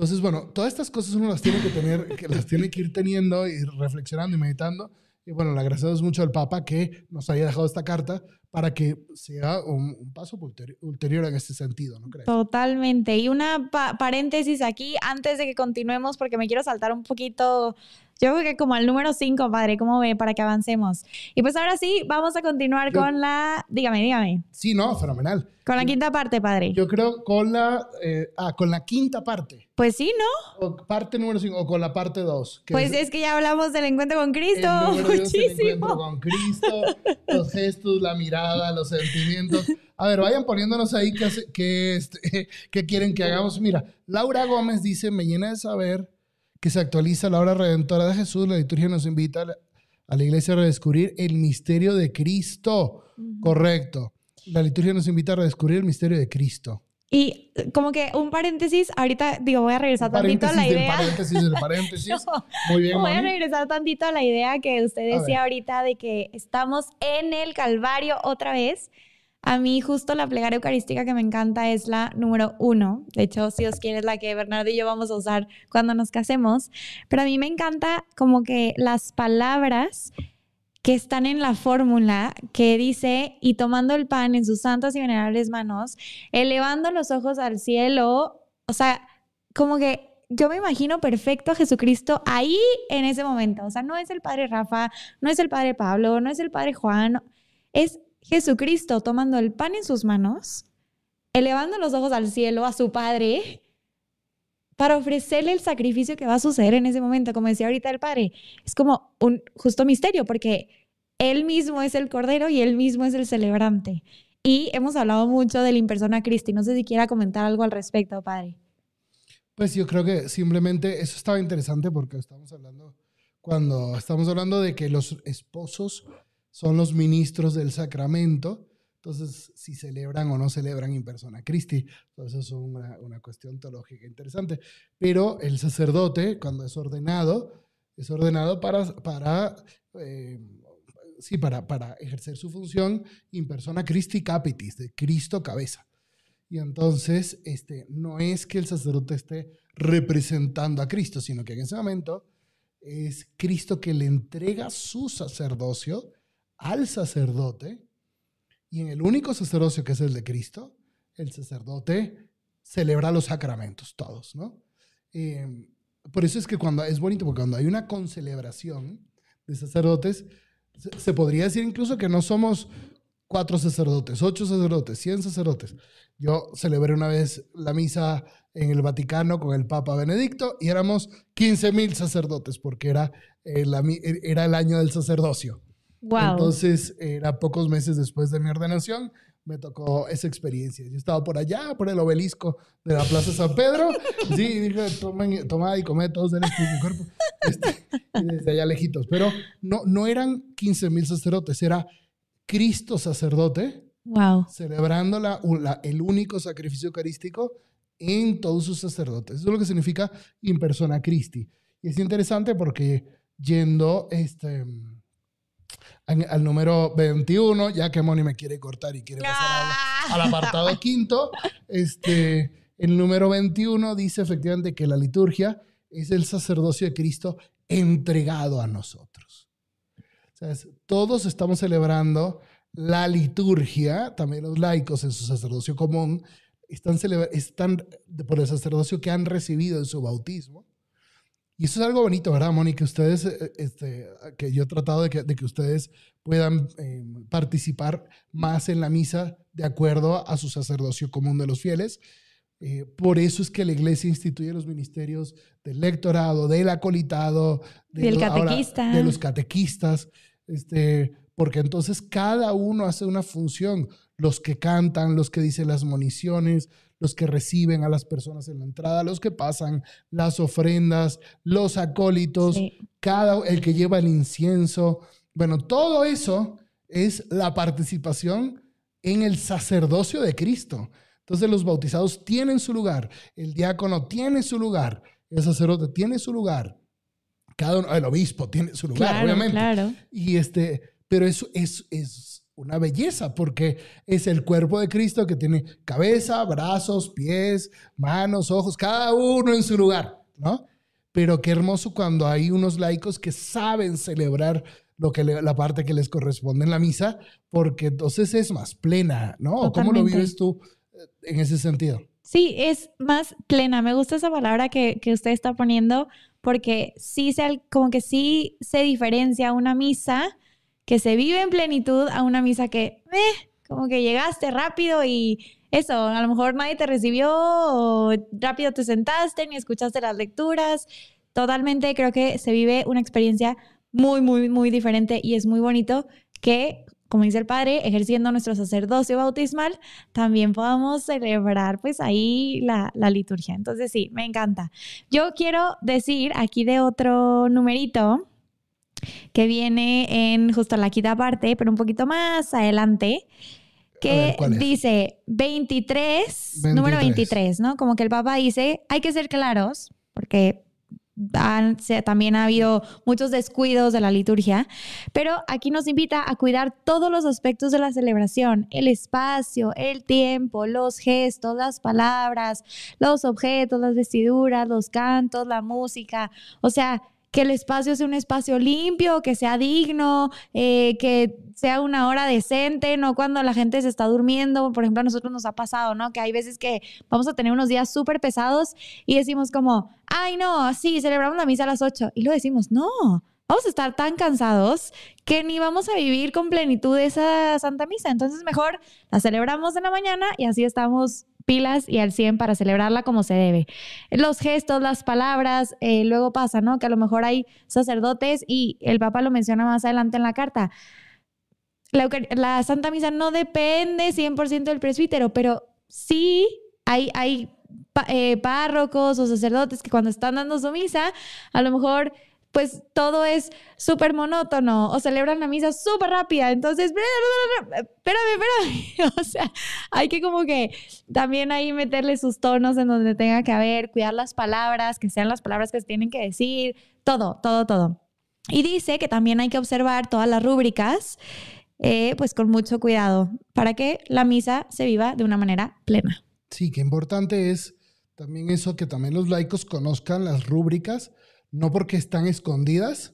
Entonces, bueno, todas estas cosas uno las tiene que tener, que las tiene que ir teniendo y reflexionando y meditando. Y bueno, le agradecemos mucho al Papa que nos haya dejado esta carta para que sea un, paso ulterior, en este sentido, ¿no crees? Totalmente. Y una paréntesis aquí antes de que continuemos, porque me quiero saltar un poquito yo creo que como al número 5, padre, ¿cómo ve? Para que avancemos. Y pues ahora sí, vamos a continuar con la... Dígame, dígame. Sí, no, fenomenal. Con la quinta parte, padre. Yo creo con la... Eh, ah, con la quinta parte. Pues sí, ¿no? O parte número 5 o con la parte 2. Pues es, que ya hablamos del encuentro con Cristo. El Muchísimo. el encuentro con Cristo, los gestos, la mirada, los sentimientos. A ver, vayan poniéndonos ahí qué, qué, este, qué quieren que hagamos. Mira, Laura Gómez dice, me llena de saber que se actualiza la hora redentora de Jesús. La liturgia nos invita a la, iglesia a redescubrir el misterio de Cristo. Correcto. La liturgia nos invita a redescubrir el misterio de Cristo. Y como que un paréntesis, ahorita digo, voy a regresar tantito a la idea. paréntesis paréntesis. Muy bien. Voy a regresar tantito a la idea que usted decía ahorita de que estamos en el Calvario otra vez. A mí justo la plegaria eucarística que me encanta es la número uno. De hecho, si os quieres, la que Bernardo y yo vamos a usar cuando nos casemos. Pero a mí me encanta como que las palabras que están en la fórmula que dice, y tomando el pan en sus santas y venerables manos, elevando los ojos al cielo, o sea, como que yo me imagino perfecto a Jesucristo ahí en ese momento. O sea, no es el padre Rafa, no es el padre Pablo, no es el padre Juan, es Jesucristo tomando el pan en sus manos, elevando los ojos al cielo a su Padre para ofrecerle el sacrificio que va a suceder en ese momento, como decía ahorita el Padre. Es como un justo misterio porque Él mismo es el Cordero y Él mismo es el celebrante. Y hemos hablado mucho de la impersona Cristi. No sé si quiera comentar algo al respecto, Padre. Pues yo creo que simplemente eso estaba interesante porque estamos hablando, cuando estamos hablando de que los esposos son los ministros del sacramento. Entonces, si celebran o no celebran in persona Christi. Entonces, es una, una, cuestión teológica interesante. Pero el sacerdote, cuando es ordenado, es ordenado para, para, eh, sí, para, para ejercer su función in persona Christi capitis, de Cristo cabeza. Y entonces, este, no es que el sacerdote esté representando a Cristo, sino que en ese momento es Cristo que le entrega su sacerdocio al sacerdote y en el único sacerdocio que es el de Cristo, el sacerdote celebra los sacramentos todos, ¿no? Eh, por eso es que cuando es bonito, porque cuando hay una concelebración de sacerdotes, se, podría decir incluso que no somos cuatro sacerdotes, ocho sacerdotes, cien sacerdotes. Yo celebré una vez la misa en el Vaticano con el Papa Benedicto y éramos 15 mil sacerdotes porque era, eh, era el año del sacerdocio. Entonces, era pocos meses después de mi ordenación, me tocó esa experiencia. Yo estaba por allá, por el obelisco de la Plaza San Pedro. Sí, dije, tomen, toma y come todos del mi cuerpo. Este, desde allá lejitos. Pero no, no eran 15 mil sacerdotes, era Cristo sacerdote. Wow. Celebrando la, el único sacrificio eucarístico en todos sus sacerdotes. Eso es lo que significa in persona Christi. Y es interesante porque yendo, este al número 21, ya que Moni me quiere cortar y quiere pasar al, apartado quinto, este, el número 21 dice efectivamente que la liturgia es el sacerdocio de Cristo entregado a nosotros. todos estamos celebrando la liturgia, también los laicos en su sacerdocio común, están, están por el sacerdocio que han recibido en su bautismo y eso es algo bonito, ¿verdad, Mónica? Ustedes, eh, este, que yo he tratado de que, de que ustedes puedan eh, participar más en la misa de acuerdo a su sacerdocio común de los fieles. Eh, por eso es que la iglesia instituye los ministerios del lectorado, del acolitado, del catequista. de los catequistas, este, porque entonces cada uno hace una función. Los que cantan, los que dicen las municiones, los que reciben a las personas en la entrada, los que pasan las ofrendas, los acólitos, cada el que lleva el incienso. Bueno, todo eso es la participación en el sacerdocio de Cristo. Entonces los bautizados tienen su lugar, el diácono tiene su lugar, el sacerdote tiene su lugar, cada uno, el obispo tiene su lugar, obviamente. Claro. Y este, pero eso es, es una belleza porque es el cuerpo de Cristo que tiene cabeza, brazos, pies, manos, ojos, cada uno en su lugar, ¿no? Pero qué hermoso cuando hay unos laicos que saben celebrar lo que la parte que les corresponde en la misa, porque entonces es más plena, ¿no? ¿Cómo lo vives tú eh, en ese sentido? Sí, es más plena. Me gusta esa palabra que, que usted está poniendo, porque sí se, como que sí se diferencia una misa que se vive en plenitud a una misa que, eh, como que llegaste rápido y eso, a lo mejor nadie te recibió o rápido te sentaste ni escuchaste las lecturas. Totalmente creo que se vive una experiencia muy, muy, muy diferente y es muy bonito que, como dice el padre, ejerciendo nuestro sacerdocio bautismal, también podamos celebrar pues ahí la, la liturgia. Entonces sí, me encanta. Yo quiero decir aquí de otro numerito que viene en justo la quinta parte, pero un poquito más adelante, que dice 23, número 23, ¿no? Como que el Papa dice, hay que ser claros, porque también ha habido muchos descuidos de la liturgia, pero aquí nos invita a cuidar todos los aspectos de la celebración, el espacio, el tiempo, los gestos, las palabras, los objetos, las vestiduras, los cantos, la música, o sea, que el espacio sea un espacio limpio, que sea digno, eh, que sea una hora decente, no cuando la gente se está durmiendo. Por ejemplo, a nosotros nos ha pasado, ¿no? Que hay veces que vamos a tener unos días súper pesados y decimos como, ay, no, sí, celebramos la misa a las 8. Y lo decimos, no, vamos a estar tan cansados que ni vamos a vivir con plenitud esa Santa Misa. Entonces, mejor la celebramos en la mañana y así estamos y al 100 para celebrarla como se debe. Los gestos, las palabras, eh, luego pasa, ¿no? Que a lo mejor hay sacerdotes y el Papa lo menciona más adelante en la carta. La, Santa Misa no depende 100% del presbítero, pero sí hay, hay eh, párrocos o sacerdotes que cuando están dando su misa, a lo mejor pues todo es súper monótono o celebran la misa súper rápida. Entonces, espérame, espérame. O sea, hay que como que también ahí meterle sus tonos en donde tenga que haber, cuidar las palabras, que sean las palabras que se tienen que decir, todo, todo, todo. Y dice que también hay que observar todas las rúbricas, eh, pues con mucho cuidado, para que la misa se viva de una manera plena. Sí, qué importante es también eso, que también los laicos conozcan las rúbricas no porque están escondidas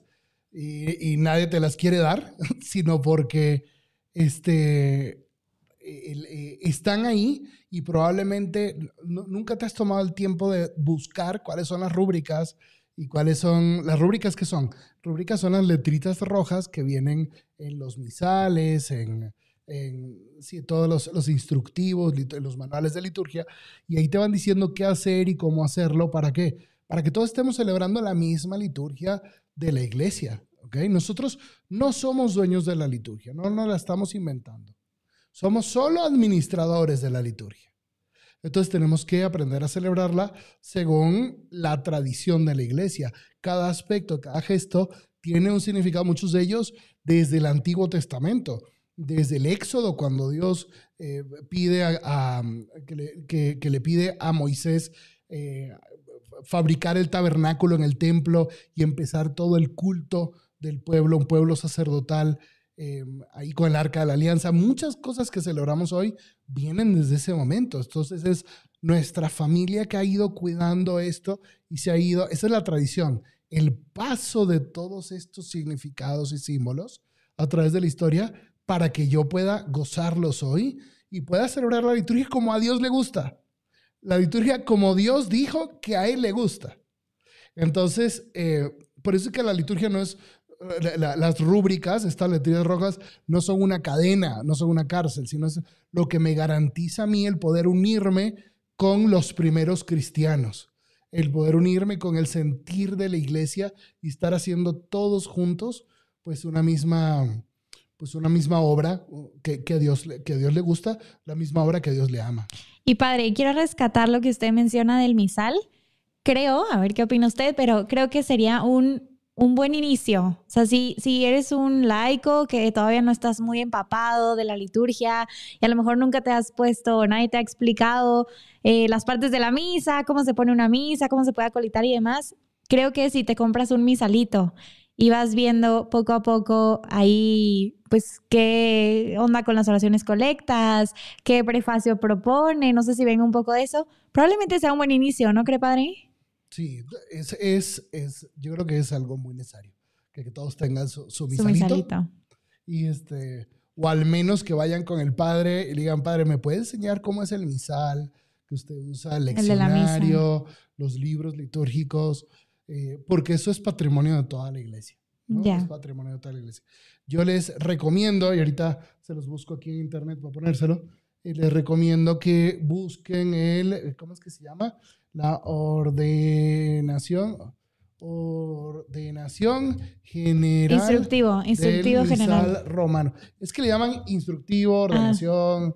y, nadie te las quiere dar, sino porque este, eh, están ahí y probablemente nunca te has tomado el tiempo de buscar cuáles son las rúbricas y cuáles son las rúbricas que son. Rúbricas son las letritas rojas que vienen en los misales, en, todos los, los, instructivos, los manuales de liturgia, y ahí te van diciendo qué hacer y cómo hacerlo para qué para que todos estemos celebrando la misma liturgia de la iglesia. ¿okay? Nosotros no somos dueños de la liturgia, no nos la estamos inventando. Somos solo administradores de la liturgia. Entonces tenemos que aprender a celebrarla según la tradición de la iglesia. Cada aspecto, cada gesto tiene un significado, muchos de ellos desde el Antiguo Testamento, desde el Éxodo, cuando Dios eh, pide a, que, le, pide a Moisés eh, fabricar el tabernáculo en el templo y empezar todo el culto del pueblo, un pueblo sacerdotal, eh, ahí con el arca de la alianza. Muchas cosas que celebramos hoy vienen desde ese momento. Entonces es nuestra familia que ha ido cuidando esto y se ha ido, esa es la tradición, el paso de todos estos significados y símbolos a través de la historia para que yo pueda gozarlos hoy y pueda celebrar la liturgia como a Dios le gusta la liturgia como Dios dijo que a Él le gusta. Entonces, eh, por eso es que la liturgia no es, eh, las rúbricas, estas letras rojas, no son una cadena, no son una cárcel, sino es lo que me garantiza a mí el poder unirme con los primeros cristianos, el poder unirme con el sentir de la iglesia y estar haciendo todos juntos, pues una misma, pues una misma obra que, que, a Dios, que Dios le gusta, la misma obra que a Dios le ama. Y padre, quiero rescatar lo que usted menciona del misal. Creo, a ver qué opina usted, pero creo que sería un, un buen inicio. O sea, si, si eres un laico que todavía no estás muy empapado de la liturgia y a lo mejor nunca te has puesto, nadie te ha explicado eh, las partes de la misa, cómo se pone una misa, cómo se puede acolitar y demás, creo que si te compras un misalito y vas viendo poco a poco ahí, pues, qué onda con las oraciones colectas, qué prefacio propone, no sé si ven un poco de eso. Probablemente sea un buen inicio, ¿no cree, padre? Sí, es, es, es yo creo que es algo muy necesario, que, que todos tengan su, su, misalito, Y este, o al menos que vayan con el padre y le digan, padre, ¿me puede enseñar cómo es el misal? Que usted usa el leccionario, los libros litúrgicos. Eh, porque eso es patrimonio de toda la iglesia. Es patrimonio de toda la iglesia. Yo les recomiendo, y ahorita se los busco aquí en internet para ponérselo, y les recomiendo que busquen el, ¿cómo es que se llama? La ordenación, ordenación general. Instructivo, instructivo general. romano. Es que le llaman instructivo, ah, ordenación.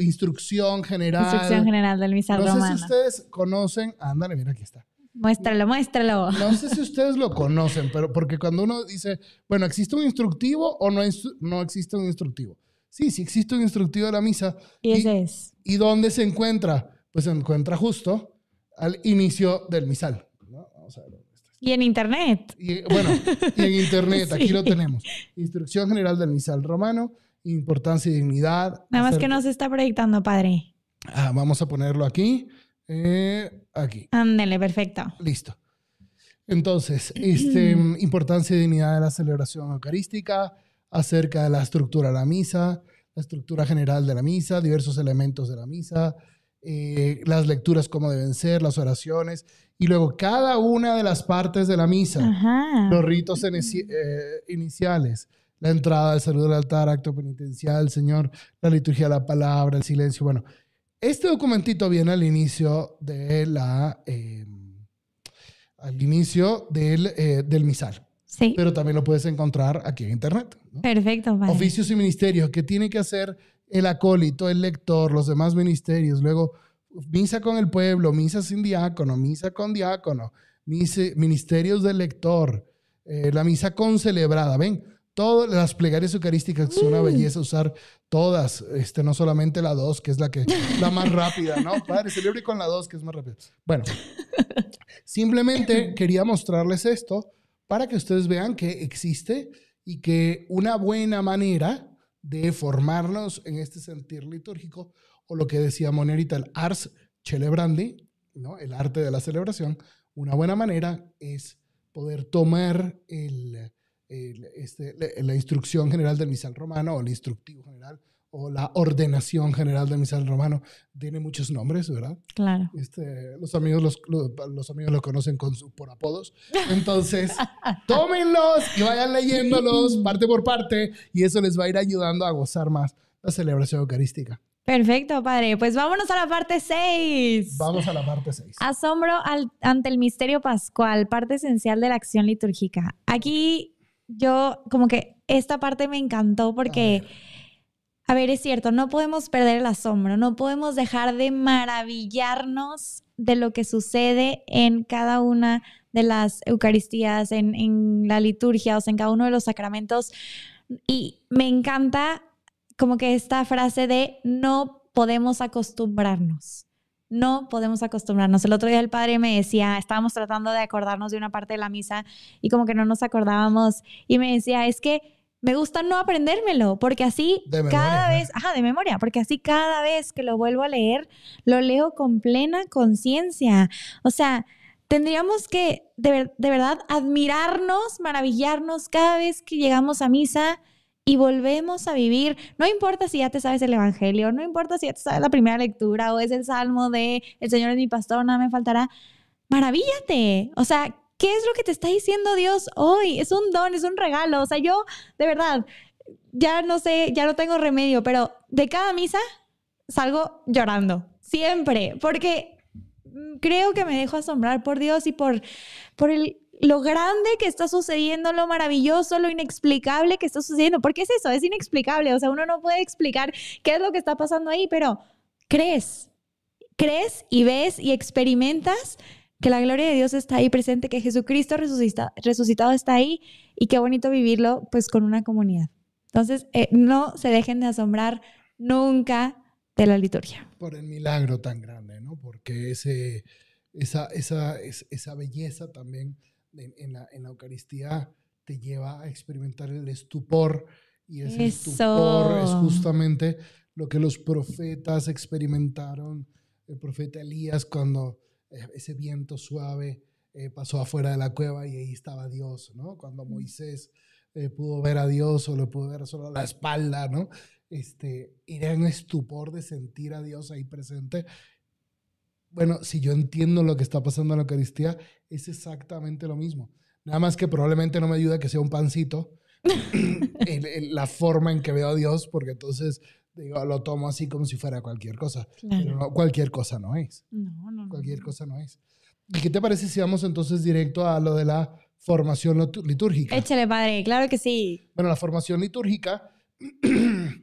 Instrucción general. Instrucción general del misal romano. No sé si ustedes conocen, ándale, mira, aquí está. Muéstralo, muéstralo. No sé si ustedes lo conocen, pero porque cuando uno dice, bueno, ¿existe un instructivo o no, no existe un instructivo? Sí, sí existe un instructivo de la misa. Y ese es. ¿Y dónde se encuentra? Pues se encuentra justo al inicio del misal. Vamos a ver dónde está. Y en internet. Y, bueno, y en internet, aquí lo tenemos. Instrucción general del misal romano, importancia y dignidad. Nada más acerca- que no se está proyectando, padre. Ah, vamos a ponerlo aquí. Eh, aquí. Ándele, perfecto. Listo. Entonces, este, importancia y dignidad de la celebración eucarística, acerca de la estructura de la misa, la estructura general de la misa, diversos elementos de la misa, eh, las lecturas cómo deben ser, las oraciones, y luego cada una de las partes de la misa, Ajá. los ritos inici- eh, iniciales, la entrada, el saludo al altar, acto penitencial, Señor, la liturgia de la palabra, el silencio. Bueno, este documentito viene al inicio de la, eh, al inicio del, eh, del misal, Sí. pero también lo puedes encontrar aquí en internet. ¿no? Perfecto. Oficios y ministerios, ¿qué tiene que hacer el acólito, el lector, los demás ministerios? Luego, misa con el pueblo, misa sin diácono, misa con diácono, mise- ministerios del lector, eh, la misa concelebrada. Ven, todas las plegarias eucarísticas es una belleza usar todas, este, no solamente la dos, que es la que la más rápida, ¿no? Padre, celebre con la dos, que es más rápida. Bueno, simplemente quería mostrarles esto para que ustedes vean que existe y que una buena manera de formarnos en este sentir litúrgico, o lo que decía Moni ahorita, el ars celebrandi, ¿no? el arte de la celebración, una buena manera es poder tomar el, el, este, la, la instrucción general del misal romano, o el instructivo general, o la ordenación general del misal romano. Tiene muchos nombres, ¿verdad? Claro. Este, los amigos los, los, los amigos lo conocen con su, por apodos. Entonces, tómenlos y vayan leyéndolos parte por parte y eso les va a ir ayudando a gozar más la celebración eucarística. Perfecto, padre. Pues vámonos a la parte 6. Vamos a la parte 6. Asombro al- ante el misterio pascual, parte esencial de la acción litúrgica. Aquí yo como que esta parte me encantó porque, a ver, es cierto, no podemos perder el asombro, no podemos dejar de maravillarnos de lo que sucede en cada una de las Eucaristías, en, en la liturgia, o sea, en cada uno de los sacramentos. Y me encanta como que esta frase de no podemos acostumbrarnos. No podemos acostumbrarnos. El otro día el padre me decía, estábamos tratando de acordarnos de una parte de la misa y como que no nos acordábamos y me decía, es que me gusta no aprendérmelo, porque así cada vez, ajá, de memoria, porque así cada vez que lo vuelvo a leer, lo leo con plena conciencia. O sea, tendríamos que de, de verdad admirarnos, maravillarnos cada vez que llegamos a misa y volvemos a vivir. No importa si ya te sabes el Evangelio, no importa si ya te sabes la primera lectura o es el salmo de El Señor es mi pastor, nada me faltará. Maravíllate. O sea, ¿qué es lo que te está diciendo Dios hoy? Es un don, es un regalo. O sea, yo, de verdad, ya no sé, ya no tengo remedio, pero de cada misa salgo llorando. Siempre. Porque mm, creo que me dejo asombrar por Dios y por, por el, lo grande que está sucediendo, lo maravilloso, lo inexplicable que está sucediendo. Porque es eso, es inexplicable. O sea, uno no puede explicar qué es lo que está pasando ahí, pero crees. Crees y ves y experimentas que la gloria de Dios está ahí presente, que Jesucristo resucita- resucitado está ahí y qué bonito vivirlo pues con una comunidad. Entonces, eh, no se dejen de asombrar nunca de la liturgia. Por el milagro tan grande, ¿no? Porque ese, esa, esa, es- esa belleza también en, en la, en la Eucaristía te lleva a experimentar el estupor y ese Eso. estupor es justamente lo que los profetas experimentaron. El profeta Elías cuando eh, ese viento suave eh, pasó afuera de la cueva y ahí estaba Dios, ¿no? Cuando Moisés eh, pudo ver a Dios o le pudo ver solo la espalda, ¿no? Este, era un estupor de sentir a Dios ahí presente. Bueno, si yo entiendo lo que está pasando en la Eucaristía, es exactamente lo mismo. Nada más que probablemente no me ayuda que sea un pancito, el- la forma en que veo a Dios, porque entonces digo, lo tomo así como si fuera cualquier cosa. Pero no, cualquier cosa no es. No, no, no. Cualquier cosa no es. ¿Y qué te parece si vamos entonces directo a lo de la formación litúrgica? Échale, padre, claro que sí. Bueno, la formación litúrgica,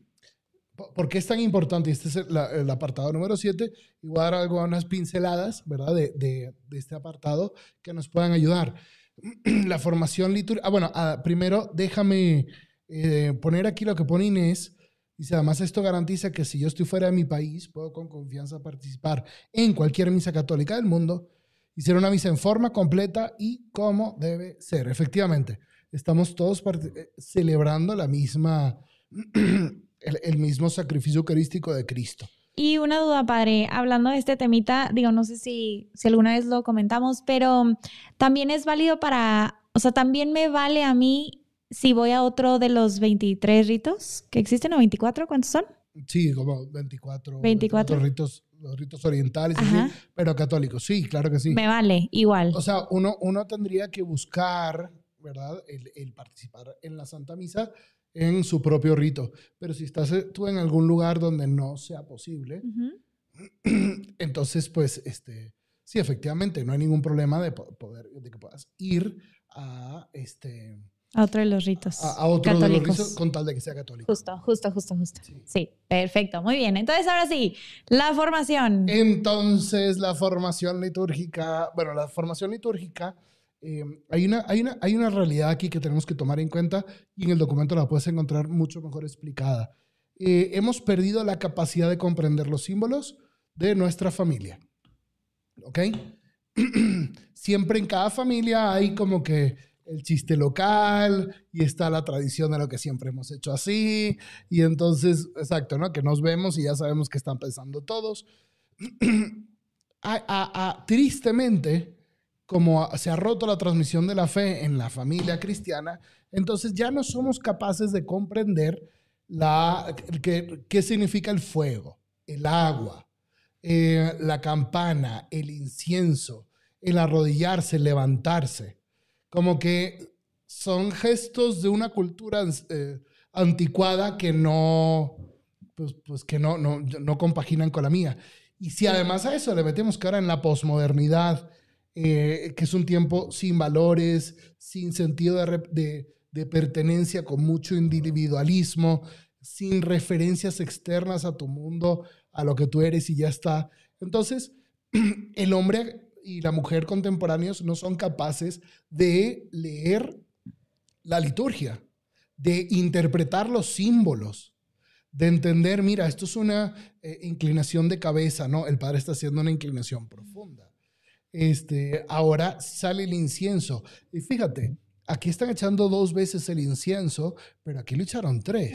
¿por qué es tan importante? Este es el, el apartado número 7. Y voy a dar algunas pinceladas, ¿verdad? De, de- de este apartado que nos puedan ayudar. la formación litúrgica. Ah, bueno, ah, primero déjame eh, poner aquí lo que pone Inés. Dice, además esto garantiza que si yo estoy fuera de mi país, puedo con confianza participar en cualquier misa católica del mundo hicieron una misa en forma completa y como debe ser. Efectivamente, estamos todos eh, celebrando la misma, el, mismo sacrificio eucarístico de Cristo. Y una duda, padre, hablando de este temita, digo, no sé si, si alguna vez lo comentamos, pero también es válido para, o sea, también me vale a mí si voy a otro de los 23 ritos que existen o 24, ¿cuántos son? Sí, como 24. 24. ritos, los ritos orientales, pero católicos. Sí, claro que sí. Me vale, igual. O sea, uno, uno tendría que buscar, ¿verdad? El, participar en la Santa Misa en su propio rito. Pero si estás eh, tú en algún lugar donde no sea posible, entonces, pues, este, sí, efectivamente, no hay ningún problema de poder, de que puedas ir a este a otro de los ritos. A, otro de los ritos con tal de que sea católico. Justo, justo, justo, justo. Sí. perfecto, muy bien. Entonces, ahora sí, la formación. Entonces, la formación litúrgica, bueno, la formación litúrgica, eh, hay, una, hay, una, hay una realidad aquí que tenemos que tomar en cuenta y en el documento la puedes encontrar mucho mejor explicada. Eh, hemos perdido la capacidad de comprender los símbolos de nuestra familia. ¿Ok? Siempre en cada familia hay como que el chiste local y está la tradición de lo que siempre hemos hecho así. Y entonces, exacto, ¿no? Que nos vemos y ya sabemos que están pensando todos. tristemente, como se ha roto la transmisión de la fe en la familia cristiana, entonces ya no somos capaces de comprender la, qué, significa el fuego, el agua, eh, la campana, el incienso, el arrodillarse, levantarse como que son gestos de una cultura eh, anticuada que no, pues, pues, que no, no, no, compaginan con la mía. Y si además a eso le metemos ahora en la posmodernidad, eh, que es un tiempo sin valores, sin sentido de, de, pertenencia, con mucho individualismo, sin referencias externas a tu mundo, a lo que tú eres y ya está. Entonces, el hombre y la mujer contemporáneos no son capaces de leer la liturgia, de interpretar los símbolos, de entender, mira, esto es una eh, inclinación de cabeza, ¿no? El padre está haciendo una inclinación profunda. Este, ahora sale el incienso. Y fíjate, aquí están echando dos veces el incienso, pero aquí lo echaron tres.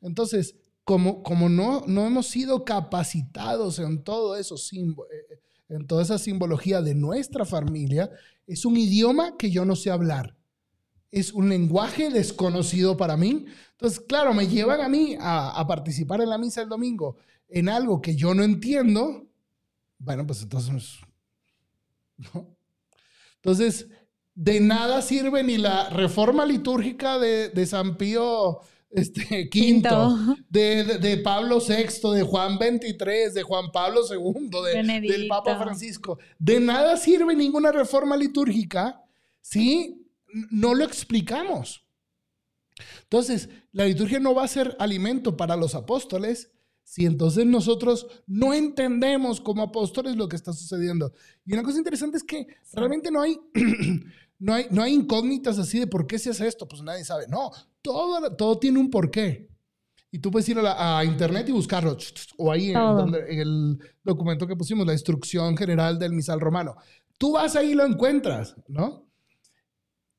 Entonces, como, como no, no hemos sido capacitados en todo eso, símbolo, eh, en toda esa simbología de nuestra familia, es un idioma que yo no sé hablar. Es un lenguaje desconocido para mí. Entonces, claro, me llevan a mí a, participar en la misa el domingo en algo que yo no entiendo. Bueno, pues entonces... Entonces, de nada sirve ni la reforma litúrgica de, de San Pío este, quinto, De, Pablo VI, de Juan XXIII, de Juan Pablo II, del Papa Francisco. De nada sirve ninguna reforma litúrgica si no lo explicamos. Entonces, la liturgia no va a ser alimento para los apóstoles si entonces nosotros no entendemos como apóstoles lo que está sucediendo. Y una cosa interesante es que realmente no hay No hay, no hay incógnitas así de por qué se hace esto, pues nadie sabe. No, todo, todo tiene un porqué. Y tú puedes ir a, internet y buscarlo, o ahí en, el documento que pusimos, la instrucción general del misal romano. Tú vas ahí y lo encuentras, ¿no?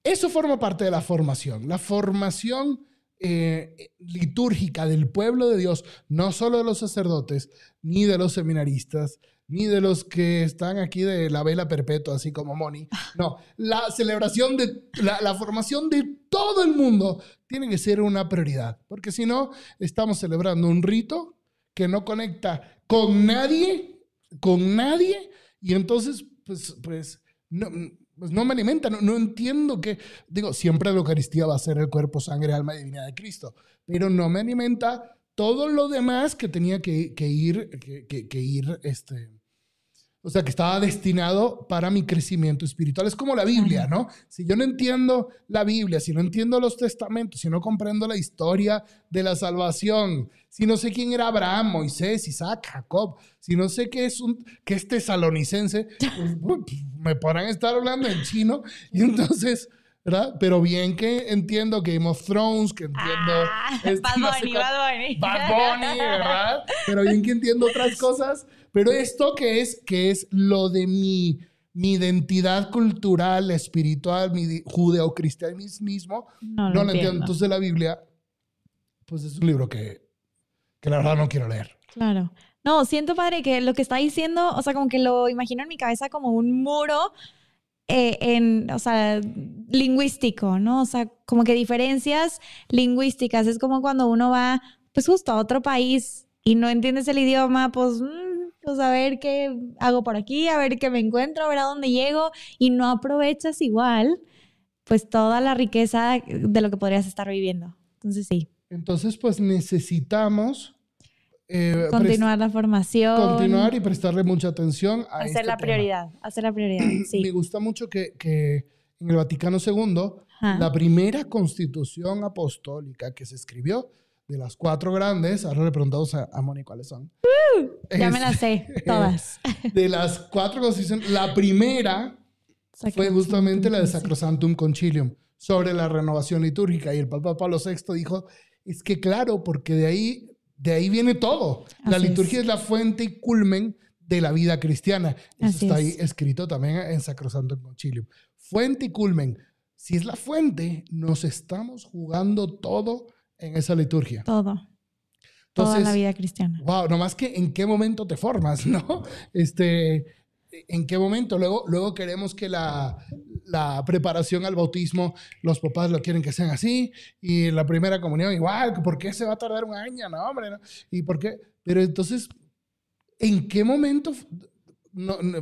Eso forma parte de la formación. La formación eh, litúrgica del pueblo de Dios, no solo de los sacerdotes, ni de los seminaristas, ni de los que están aquí de la vela perpetua, así como Moni. No, la celebración de la, formación de todo el mundo tiene que ser una prioridad, porque si no, estamos celebrando un rito que no conecta con nadie, con nadie, y entonces, pues, pues, no, pues no me alimenta, no, entiendo que, digo, siempre la Eucaristía va a ser el cuerpo, sangre, alma y divinidad de Cristo, pero no me alimenta todo lo demás que tenía que, ir, que, que ir, este, o sea, que estaba destinado para mi crecimiento espiritual. Es como la Biblia, ¿no? Si yo no entiendo la Biblia, si no entiendo los testamentos, si no comprendo la historia de la salvación, si no sé quién era Abraham, Moisés, Isaac, Jacob, si no sé qué es, un, qué es tesalonicense, pues, me podrán estar hablando en chino y entonces... ¿verdad? Pero bien que entiendo Game of Thrones, que entiendo... Ah, este, Bad Bunny, Bad Bunny. Bad Bunny, ¿verdad? Pero bien que entiendo otras cosas pero esto que es, que es lo de mi mi identidad cultural, espiritual, mi judeocristianismo, no, lo entiendo. Entonces la Biblia, pues es un libro que, que la verdad no quiero leer. Claro. No, siento, padre, que lo que está diciendo, o sea, como que lo imagino en mi cabeza como un muro eh, en, o sea, lingüístico, ¿no? O sea, como que diferencias lingüísticas. Es como cuando uno va, pues justo a otro país y no entiendes el idioma, pues, mm, pues a ver qué hago por aquí, a ver qué me encuentro, a ver a dónde llego y no aprovechas igual, pues toda la riqueza de lo que podrías estar viviendo. Entonces, sí. Entonces, pues necesitamos eh, continuar la formación. Continuar y prestarle mucha atención a Hacer este la prioridad, hacer la prioridad, sí. Me gusta mucho que, que en el Vaticano II, la primera constitución apostólica que se escribió, de las cuatro grandes, ahora le preguntamos a, a Moni cuáles son. Uh, ya me las sé, todas. de las cuatro constituciones, la primera fue justamente la de Sacrosantum Concilium, sobre la renovación litúrgica. Y el Papa Pablo VI dijo, es que claro, porque de ahí de ahí viene todo. la liturgia es. la fuente y culmen de la vida cristiana. Eso está ahí escrito también en Sacrosanto Concilium. Fuente y culmen. Si es la fuente, nos estamos jugando todo en esa liturgia. Todo. Toda la vida cristiana. Wow, nomás que en qué momento te formas, ¿no? Este, en qué momento. Luego, luego queremos que la, la, preparación al bautismo, los papás lo quieren que sean así, y la primera comunión igual, ¿por qué se va a tardar un año? No, hombre, ¿no? ¿Y por qué? Pero entonces, ¿en qué momento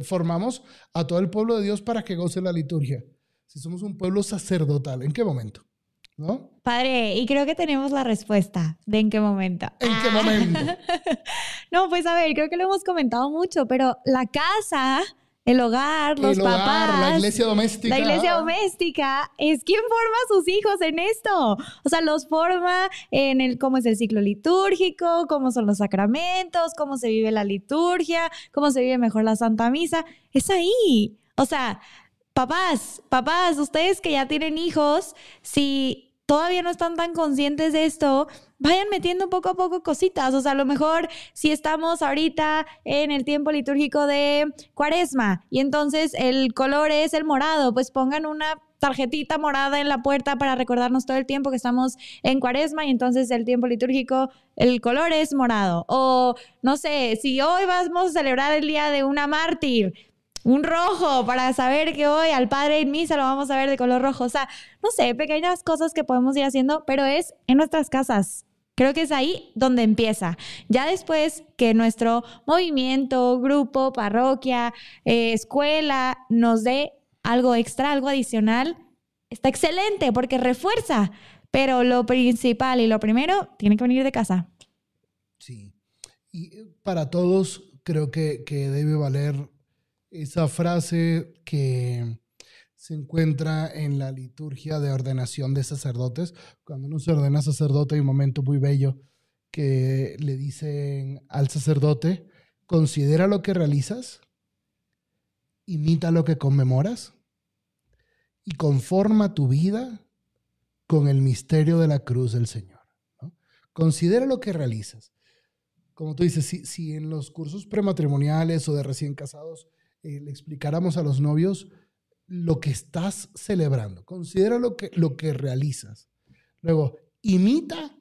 formamos a todo el pueblo de Dios para que goce la liturgia? Si somos un pueblo sacerdotal, ¿en qué momento? ¿No? Padre, y creo que tenemos la respuesta de en qué momento. ¿En qué momento? no, pues a ver, creo que lo hemos comentado mucho, pero la casa, el hogar, los papás, la iglesia doméstica. La iglesia doméstica es quien forma a sus hijos en esto. O sea, los forma en el cómo es el ciclo litúrgico, cómo son los sacramentos, cómo se vive la liturgia, cómo se vive mejor la Santa Misa. Es ahí. O sea, papás, papás, ustedes que ya tienen hijos, si todavía no están tan conscientes de esto, vayan metiendo poco a poco cositas. O sea, a lo mejor si estamos ahorita en el tiempo litúrgico de cuaresma y entonces el color es el morado, pues pongan una tarjetita morada en la puerta para recordarnos todo el tiempo que estamos en cuaresma y entonces el tiempo litúrgico, el color es morado. O no sé, si hoy vamos a celebrar el día de una mártir, un rojo para saber que hoy al padre en misa lo vamos a ver de color rojo. O sea, no sé, pequeñas cosas que podemos ir haciendo, pero es en nuestras casas. Creo que es ahí donde empieza. Ya después que nuestro movimiento, grupo, parroquia, eh, escuela nos dé algo extra, algo adicional, está excelente porque refuerza. Pero lo principal y lo primero tiene que venir de casa. Sí. Y para todos creo que, que debe valer esa frase que se encuentra en la liturgia de ordenación de sacerdotes. Cuando uno se ordena sacerdote hay un momento muy bello que le dicen al sacerdote, considera lo que realizas, imita lo que conmemoras y conforma tu vida con el misterio de la cruz del Señor. Considera lo que realizas. Como tú dices, si, si en los cursos prematrimoniales o de recién casados eh, le explicáramos a los novios lo que estás celebrando. Considera lo que, lo que realizas. Luego, imita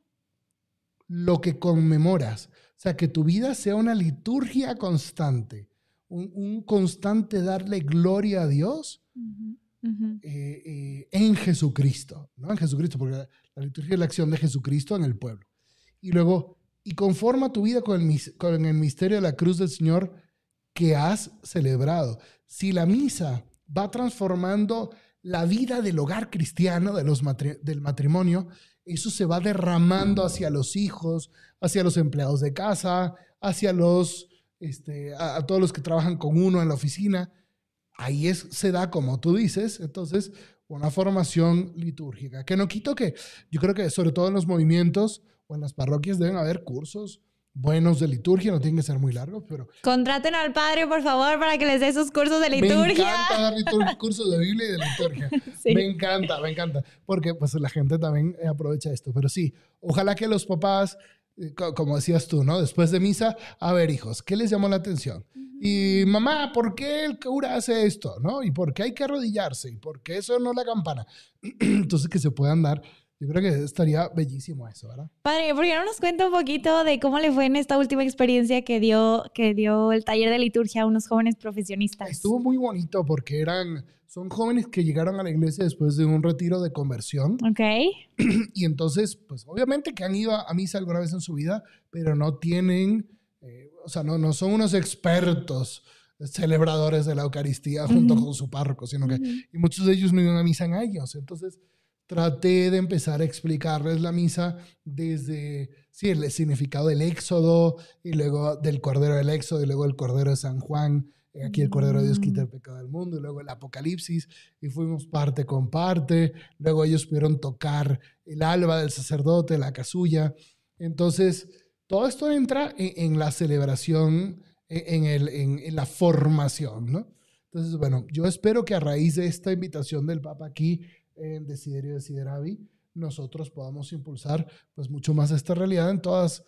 lo que conmemoras. O sea, que tu vida sea una liturgia constante, un, constante darle gloria a Dios eh, eh, en Jesucristo, ¿no? En Jesucristo, porque la, liturgia es la acción de Jesucristo en el pueblo. Y luego, y conforma tu vida con el, con el misterio de la cruz del Señor que has celebrado. Si la misa va transformando la vida del hogar cristiano, de los del matrimonio, eso se va derramando hacia los hijos, hacia los empleados de casa, hacia los, este, a, todos los que trabajan con uno en la oficina. Ahí es, se da, como tú dices, entonces, una formación litúrgica. Que no quito que, yo creo que sobre todo en los movimientos o en las parroquias deben haber cursos buenos de liturgia, no tienen que ser muy largos, pero... Contraten al padre, por favor, para que les dé sus cursos de liturgia. Me encanta dar cursos de Biblia y de liturgia. Me encanta, me encanta, porque pues la gente también aprovecha esto. Pero sí, ojalá que los papás eh, co- como decías tú, ¿no? Después de misa, a ver, hijos, ¿qué les llamó la atención? Y mamá, ¿por qué el cura hace esto? ¿No? ¿Y por qué hay que arrodillarse? ¿Y por qué eso no la campana? Entonces, que se puedan dar. Yo creo que estaría bellísimo eso, ¿verdad? Padre, ¿por qué no nos cuenta un poquito de cómo le fue en esta última experiencia que dio, que dio el taller de liturgia a unos jóvenes profesionistas? Estuvo muy bonito porque eran, son jóvenes que llegaron a la iglesia después de un retiro de conversión. Ok. Y entonces, pues obviamente que han ido a, misa alguna vez en su vida, pero no tienen, eh, o sea, no, no son unos expertos celebradores de la Eucaristía junto Ujú. con su párroco, sino que, Ujú. y muchos de ellos no iban a misa en años. Entonces, traté de empezar a explicarles la misa desde, sí, el significado del éxodo, y luego del Cordero del Éxodo, y luego el Cordero de San Juan. eh, Aquí el Cordero de Dios quita el pecado del mundo, y luego el Apocalipsis, y fuimos parte con parte. Luego ellos pudieron tocar el alba del sacerdote, la casulla. Entonces, todo esto entra en, en la celebración, en, en el, en la formación, ¿no? Entonces, bueno, yo espero que a raíz de esta invitación del Papa aquí en Desiderio Desideravi, nosotros podamos impulsar pues mucho más esta realidad en todas,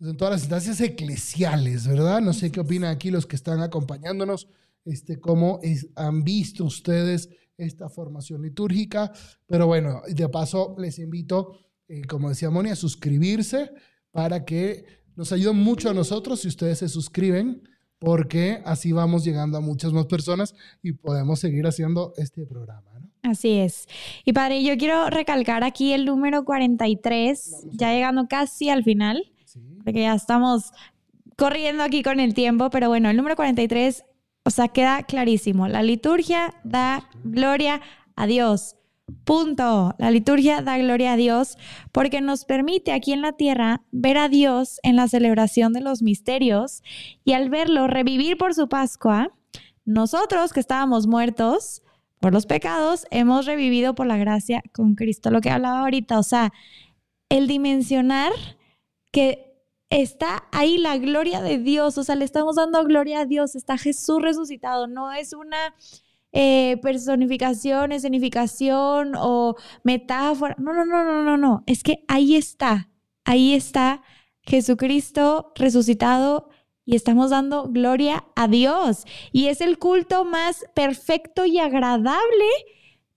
en todas las instancias eclesiales, ¿verdad? No sé qué opinan aquí los que están acompañándonos, este, cómo es- han visto ustedes esta formación litúrgica, pero bueno, de paso les invito, eh, como decía Moni, a suscribirse para que nos ayude mucho a nosotros si ustedes se suscriben, porque así vamos llegando a muchas más personas y podemos seguir haciendo este programa, ¿no? Así es. Y padre, yo quiero recalcar aquí el número 43, Vamos ya llegando casi al final, Sí. porque ya estamos corriendo aquí con el tiempo, pero bueno, el número 43, o sea, queda clarísimo. La liturgia da gloria a Dios. Punto. La liturgia da gloria a Dios porque nos permite aquí en la tierra ver a Dios en la celebración de los misterios y al verlo revivir por su Pascua, nosotros que estábamos muertos por los pecados, hemos revivido por la gracia con Cristo. Lo que hablaba ahorita, o sea, el dimensionar que está ahí la gloria de Dios, o sea, le estamos dando gloria a Dios, está Jesús resucitado, no es una eh, personificación, escenificación o metáfora, no, no, no, no, no, no, es que ahí está, ahí está Jesucristo resucitado y estamos dando gloria a Dios. Y es el culto más perfecto y agradable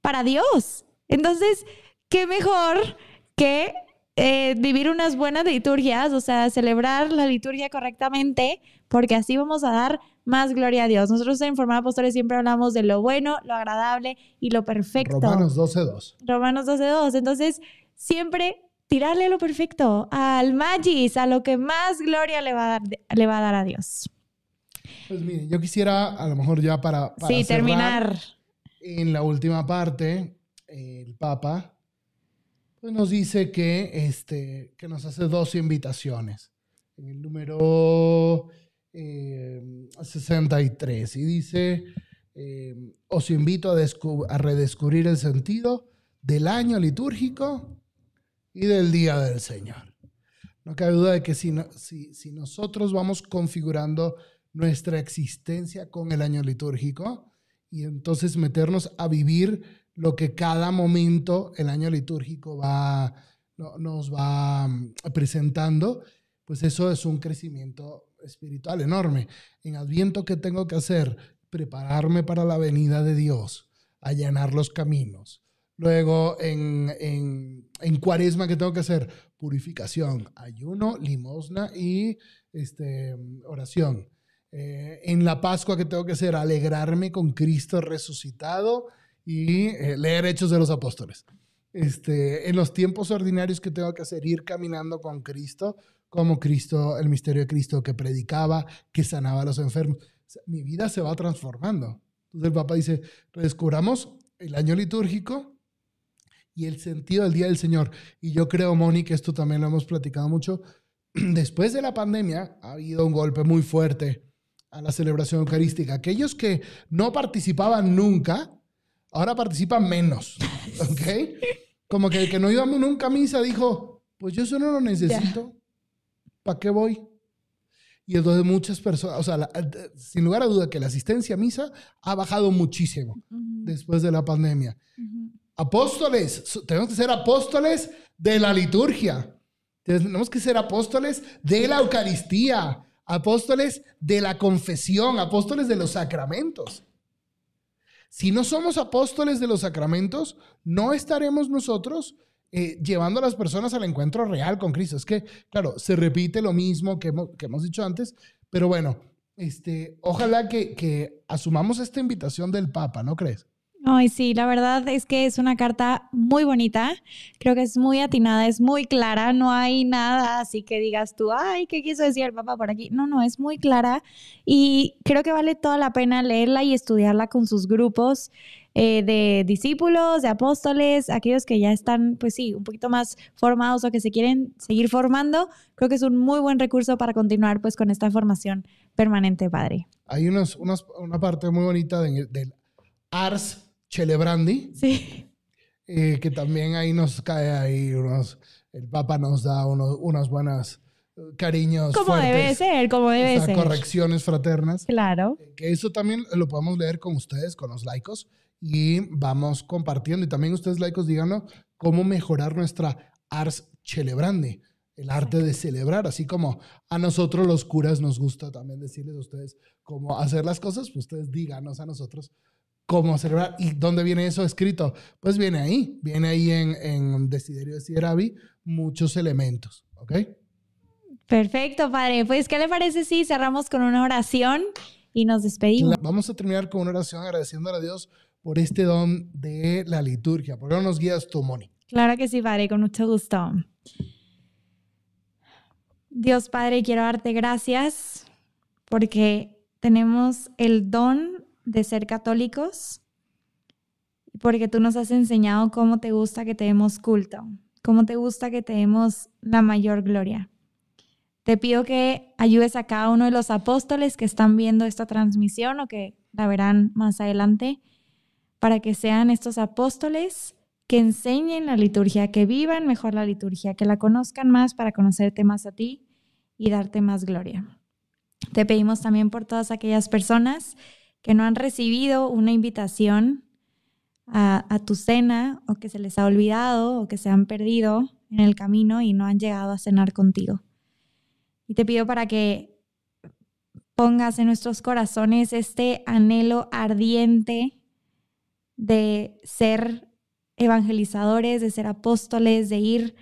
para Dios. Entonces, ¿qué mejor que eh, vivir unas buenas liturgias, o sea, celebrar la liturgia correctamente, porque así vamos a dar más gloria a Dios. Nosotros en Formar Apóstoles siempre hablamos de lo bueno, lo agradable y lo perfecto. Romanos 12.2. Romanos 12.2. Entonces, siempre tirarle a lo perfecto, al magis, a lo que más gloria le va a dar, le va a, dar a Dios. Pues miren, yo quisiera a lo mejor ya para, para sí, cerrar, terminar. En la última parte, el Papa pues nos dice que, este, que nos hace dos invitaciones. En el número eh, 63 y dice, eh, os invito a, a redescubrir el sentido del año litúrgico y del día del Señor. No cabe duda de que si, si, si nosotros vamos configurando nuestra existencia con el año litúrgico y entonces meternos a vivir lo que cada momento el año litúrgico va, no- nos va mm, presentando, pues eso es un crecimiento espiritual enorme. En Adviento, ¿qué tengo que hacer? Prepararme para la venida de Dios, allanar los caminos. Luego, en, en, en Cuaresma, ¿qué tengo que hacer? Purificación, ayuno, limosna y este, oración. Eh, en la Pascua, ¿qué tengo que hacer? Alegrarme con Cristo resucitado y eh, leer Hechos de los Apóstoles. Este, en los tiempos ordinarios, ¿qué tengo que hacer? Ir caminando con Cristo, como Cristo, el misterio de Cristo que predicaba, que sanaba a los enfermos. O sea, mi vida se va transformando. Entonces el Papa dice, redescubramos el año litúrgico y el sentido del Día del Señor. Y yo creo, Moni, que esto también lo hemos platicado mucho. Después de la pandemia ha habido un golpe muy fuerte a la celebración eucarística. Aquellos que no participaban nunca, ahora participan menos. ¿Ok? Como que el que no iba nunca a misa dijo, pues yo eso no lo necesito. ¿Para qué voy? Y entonces muchas personas, o sea, la- eh, sin lugar a duda que la asistencia a misa ha bajado muchísimo después de la pandemia. Apóstoles, tenemos que ser apóstoles de la liturgia. Tenemos que ser apóstoles de la Eucaristía, apóstoles de la confesión, apóstoles de los sacramentos. Si no somos apóstoles de los sacramentos, no estaremos nosotros eh, llevando a las personas al encuentro real con Cristo. Es que, claro, se repite lo mismo que hemos, dicho antes, pero bueno, este, ojalá que asumamos esta invitación del Papa, ¿no crees? Ay, sí, la verdad es que es una carta muy bonita. Creo que es muy atinada, es muy clara. No hay nada así que digas tú, ay, ¿qué quiso decir el Papa por aquí? No, no, es muy clara y creo que vale toda la pena leerla y estudiarla con sus grupos. Eh, de discípulos, de apóstoles, aquellos que ya están, pues sí, un poquito más formados o que se quieren seguir formando, creo que es un muy buen recurso para continuar pues con esta formación permanente, padre. Hay unos, una parte muy bonita del Ars Celebrandi. Sí. Eh, que también ahí nos cae ahí unos, el Papa nos da unos, unas buenas eh, cariños. Como debe ser, como debe ser. Correcciones fraternas. Claro. Eh, que eso también lo podemos leer con ustedes, con los laicos, y vamos compartiendo. Y también ustedes, laicos, díganos cómo mejorar nuestra ars celebrandi, el arte de celebrar, así como a nosotros los curas nos gusta también decirles a ustedes cómo hacer las cosas, pues ustedes díganos a nosotros cómo celebrar. ¿Y dónde viene eso escrito? Pues viene ahí, viene ahí en, en Desiderio de Sierabi muchos elementos, ¿ok? Perfecto, padre. Pues, ¿qué le parece si cerramos con una oración y nos despedimos? Vamos a terminar con una oración agradeciendo a Dios por este don de la liturgia. ¿Por qué no nos guías tú, Moni? Claro que sí, padre, con mucho gusto. Dios Padre, quiero darte gracias porque tenemos el don de ser católicos, porque tú nos has enseñado cómo te gusta que te demos culto, cómo te gusta que te demos la mayor gloria. Te pido que ayudes a cada uno de los apóstoles que están viendo esta transmisión o que la verán más adelante, para que sean estos apóstoles que enseñen la liturgia, que vivan mejor la liturgia, que la conozcan más para conocerte más a ti y darte más gloria. Te pedimos también por todas aquellas personas que no han recibido una invitación a, tu cena o que se les ha olvidado o que se han perdido en el camino y no han llegado a cenar contigo. Y te pido para que pongas en nuestros corazones este anhelo ardiente de ser evangelizadores, de ser apóstoles, de ir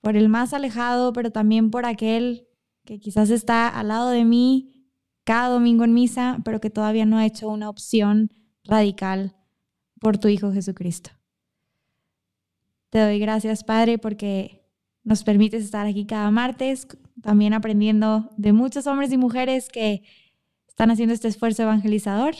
por el más alejado, pero también por aquel que quizás está al lado de mí cada domingo en misa, pero que todavía no ha hecho una opción radical por tu Hijo Jesucristo. Te doy gracias, Padre, porque nos permites estar aquí cada martes, también aprendiendo de muchos hombres y mujeres que están haciendo este esfuerzo evangelizador.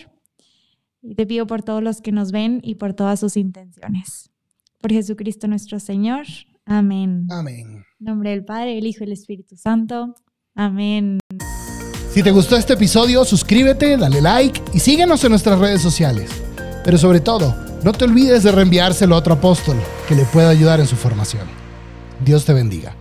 Y te pido por todos los que nos ven y por todas sus intenciones. Por Jesucristo nuestro Señor. Amén. Amén. En nombre del Padre, el Hijo y el Espíritu Santo. Amén. Si te gustó este episodio, suscríbete, dale like y síguenos en nuestras redes sociales. Pero sobre todo, no te olvides de reenviárselo a otro apóstol que le pueda ayudar en su formación. Dios te bendiga.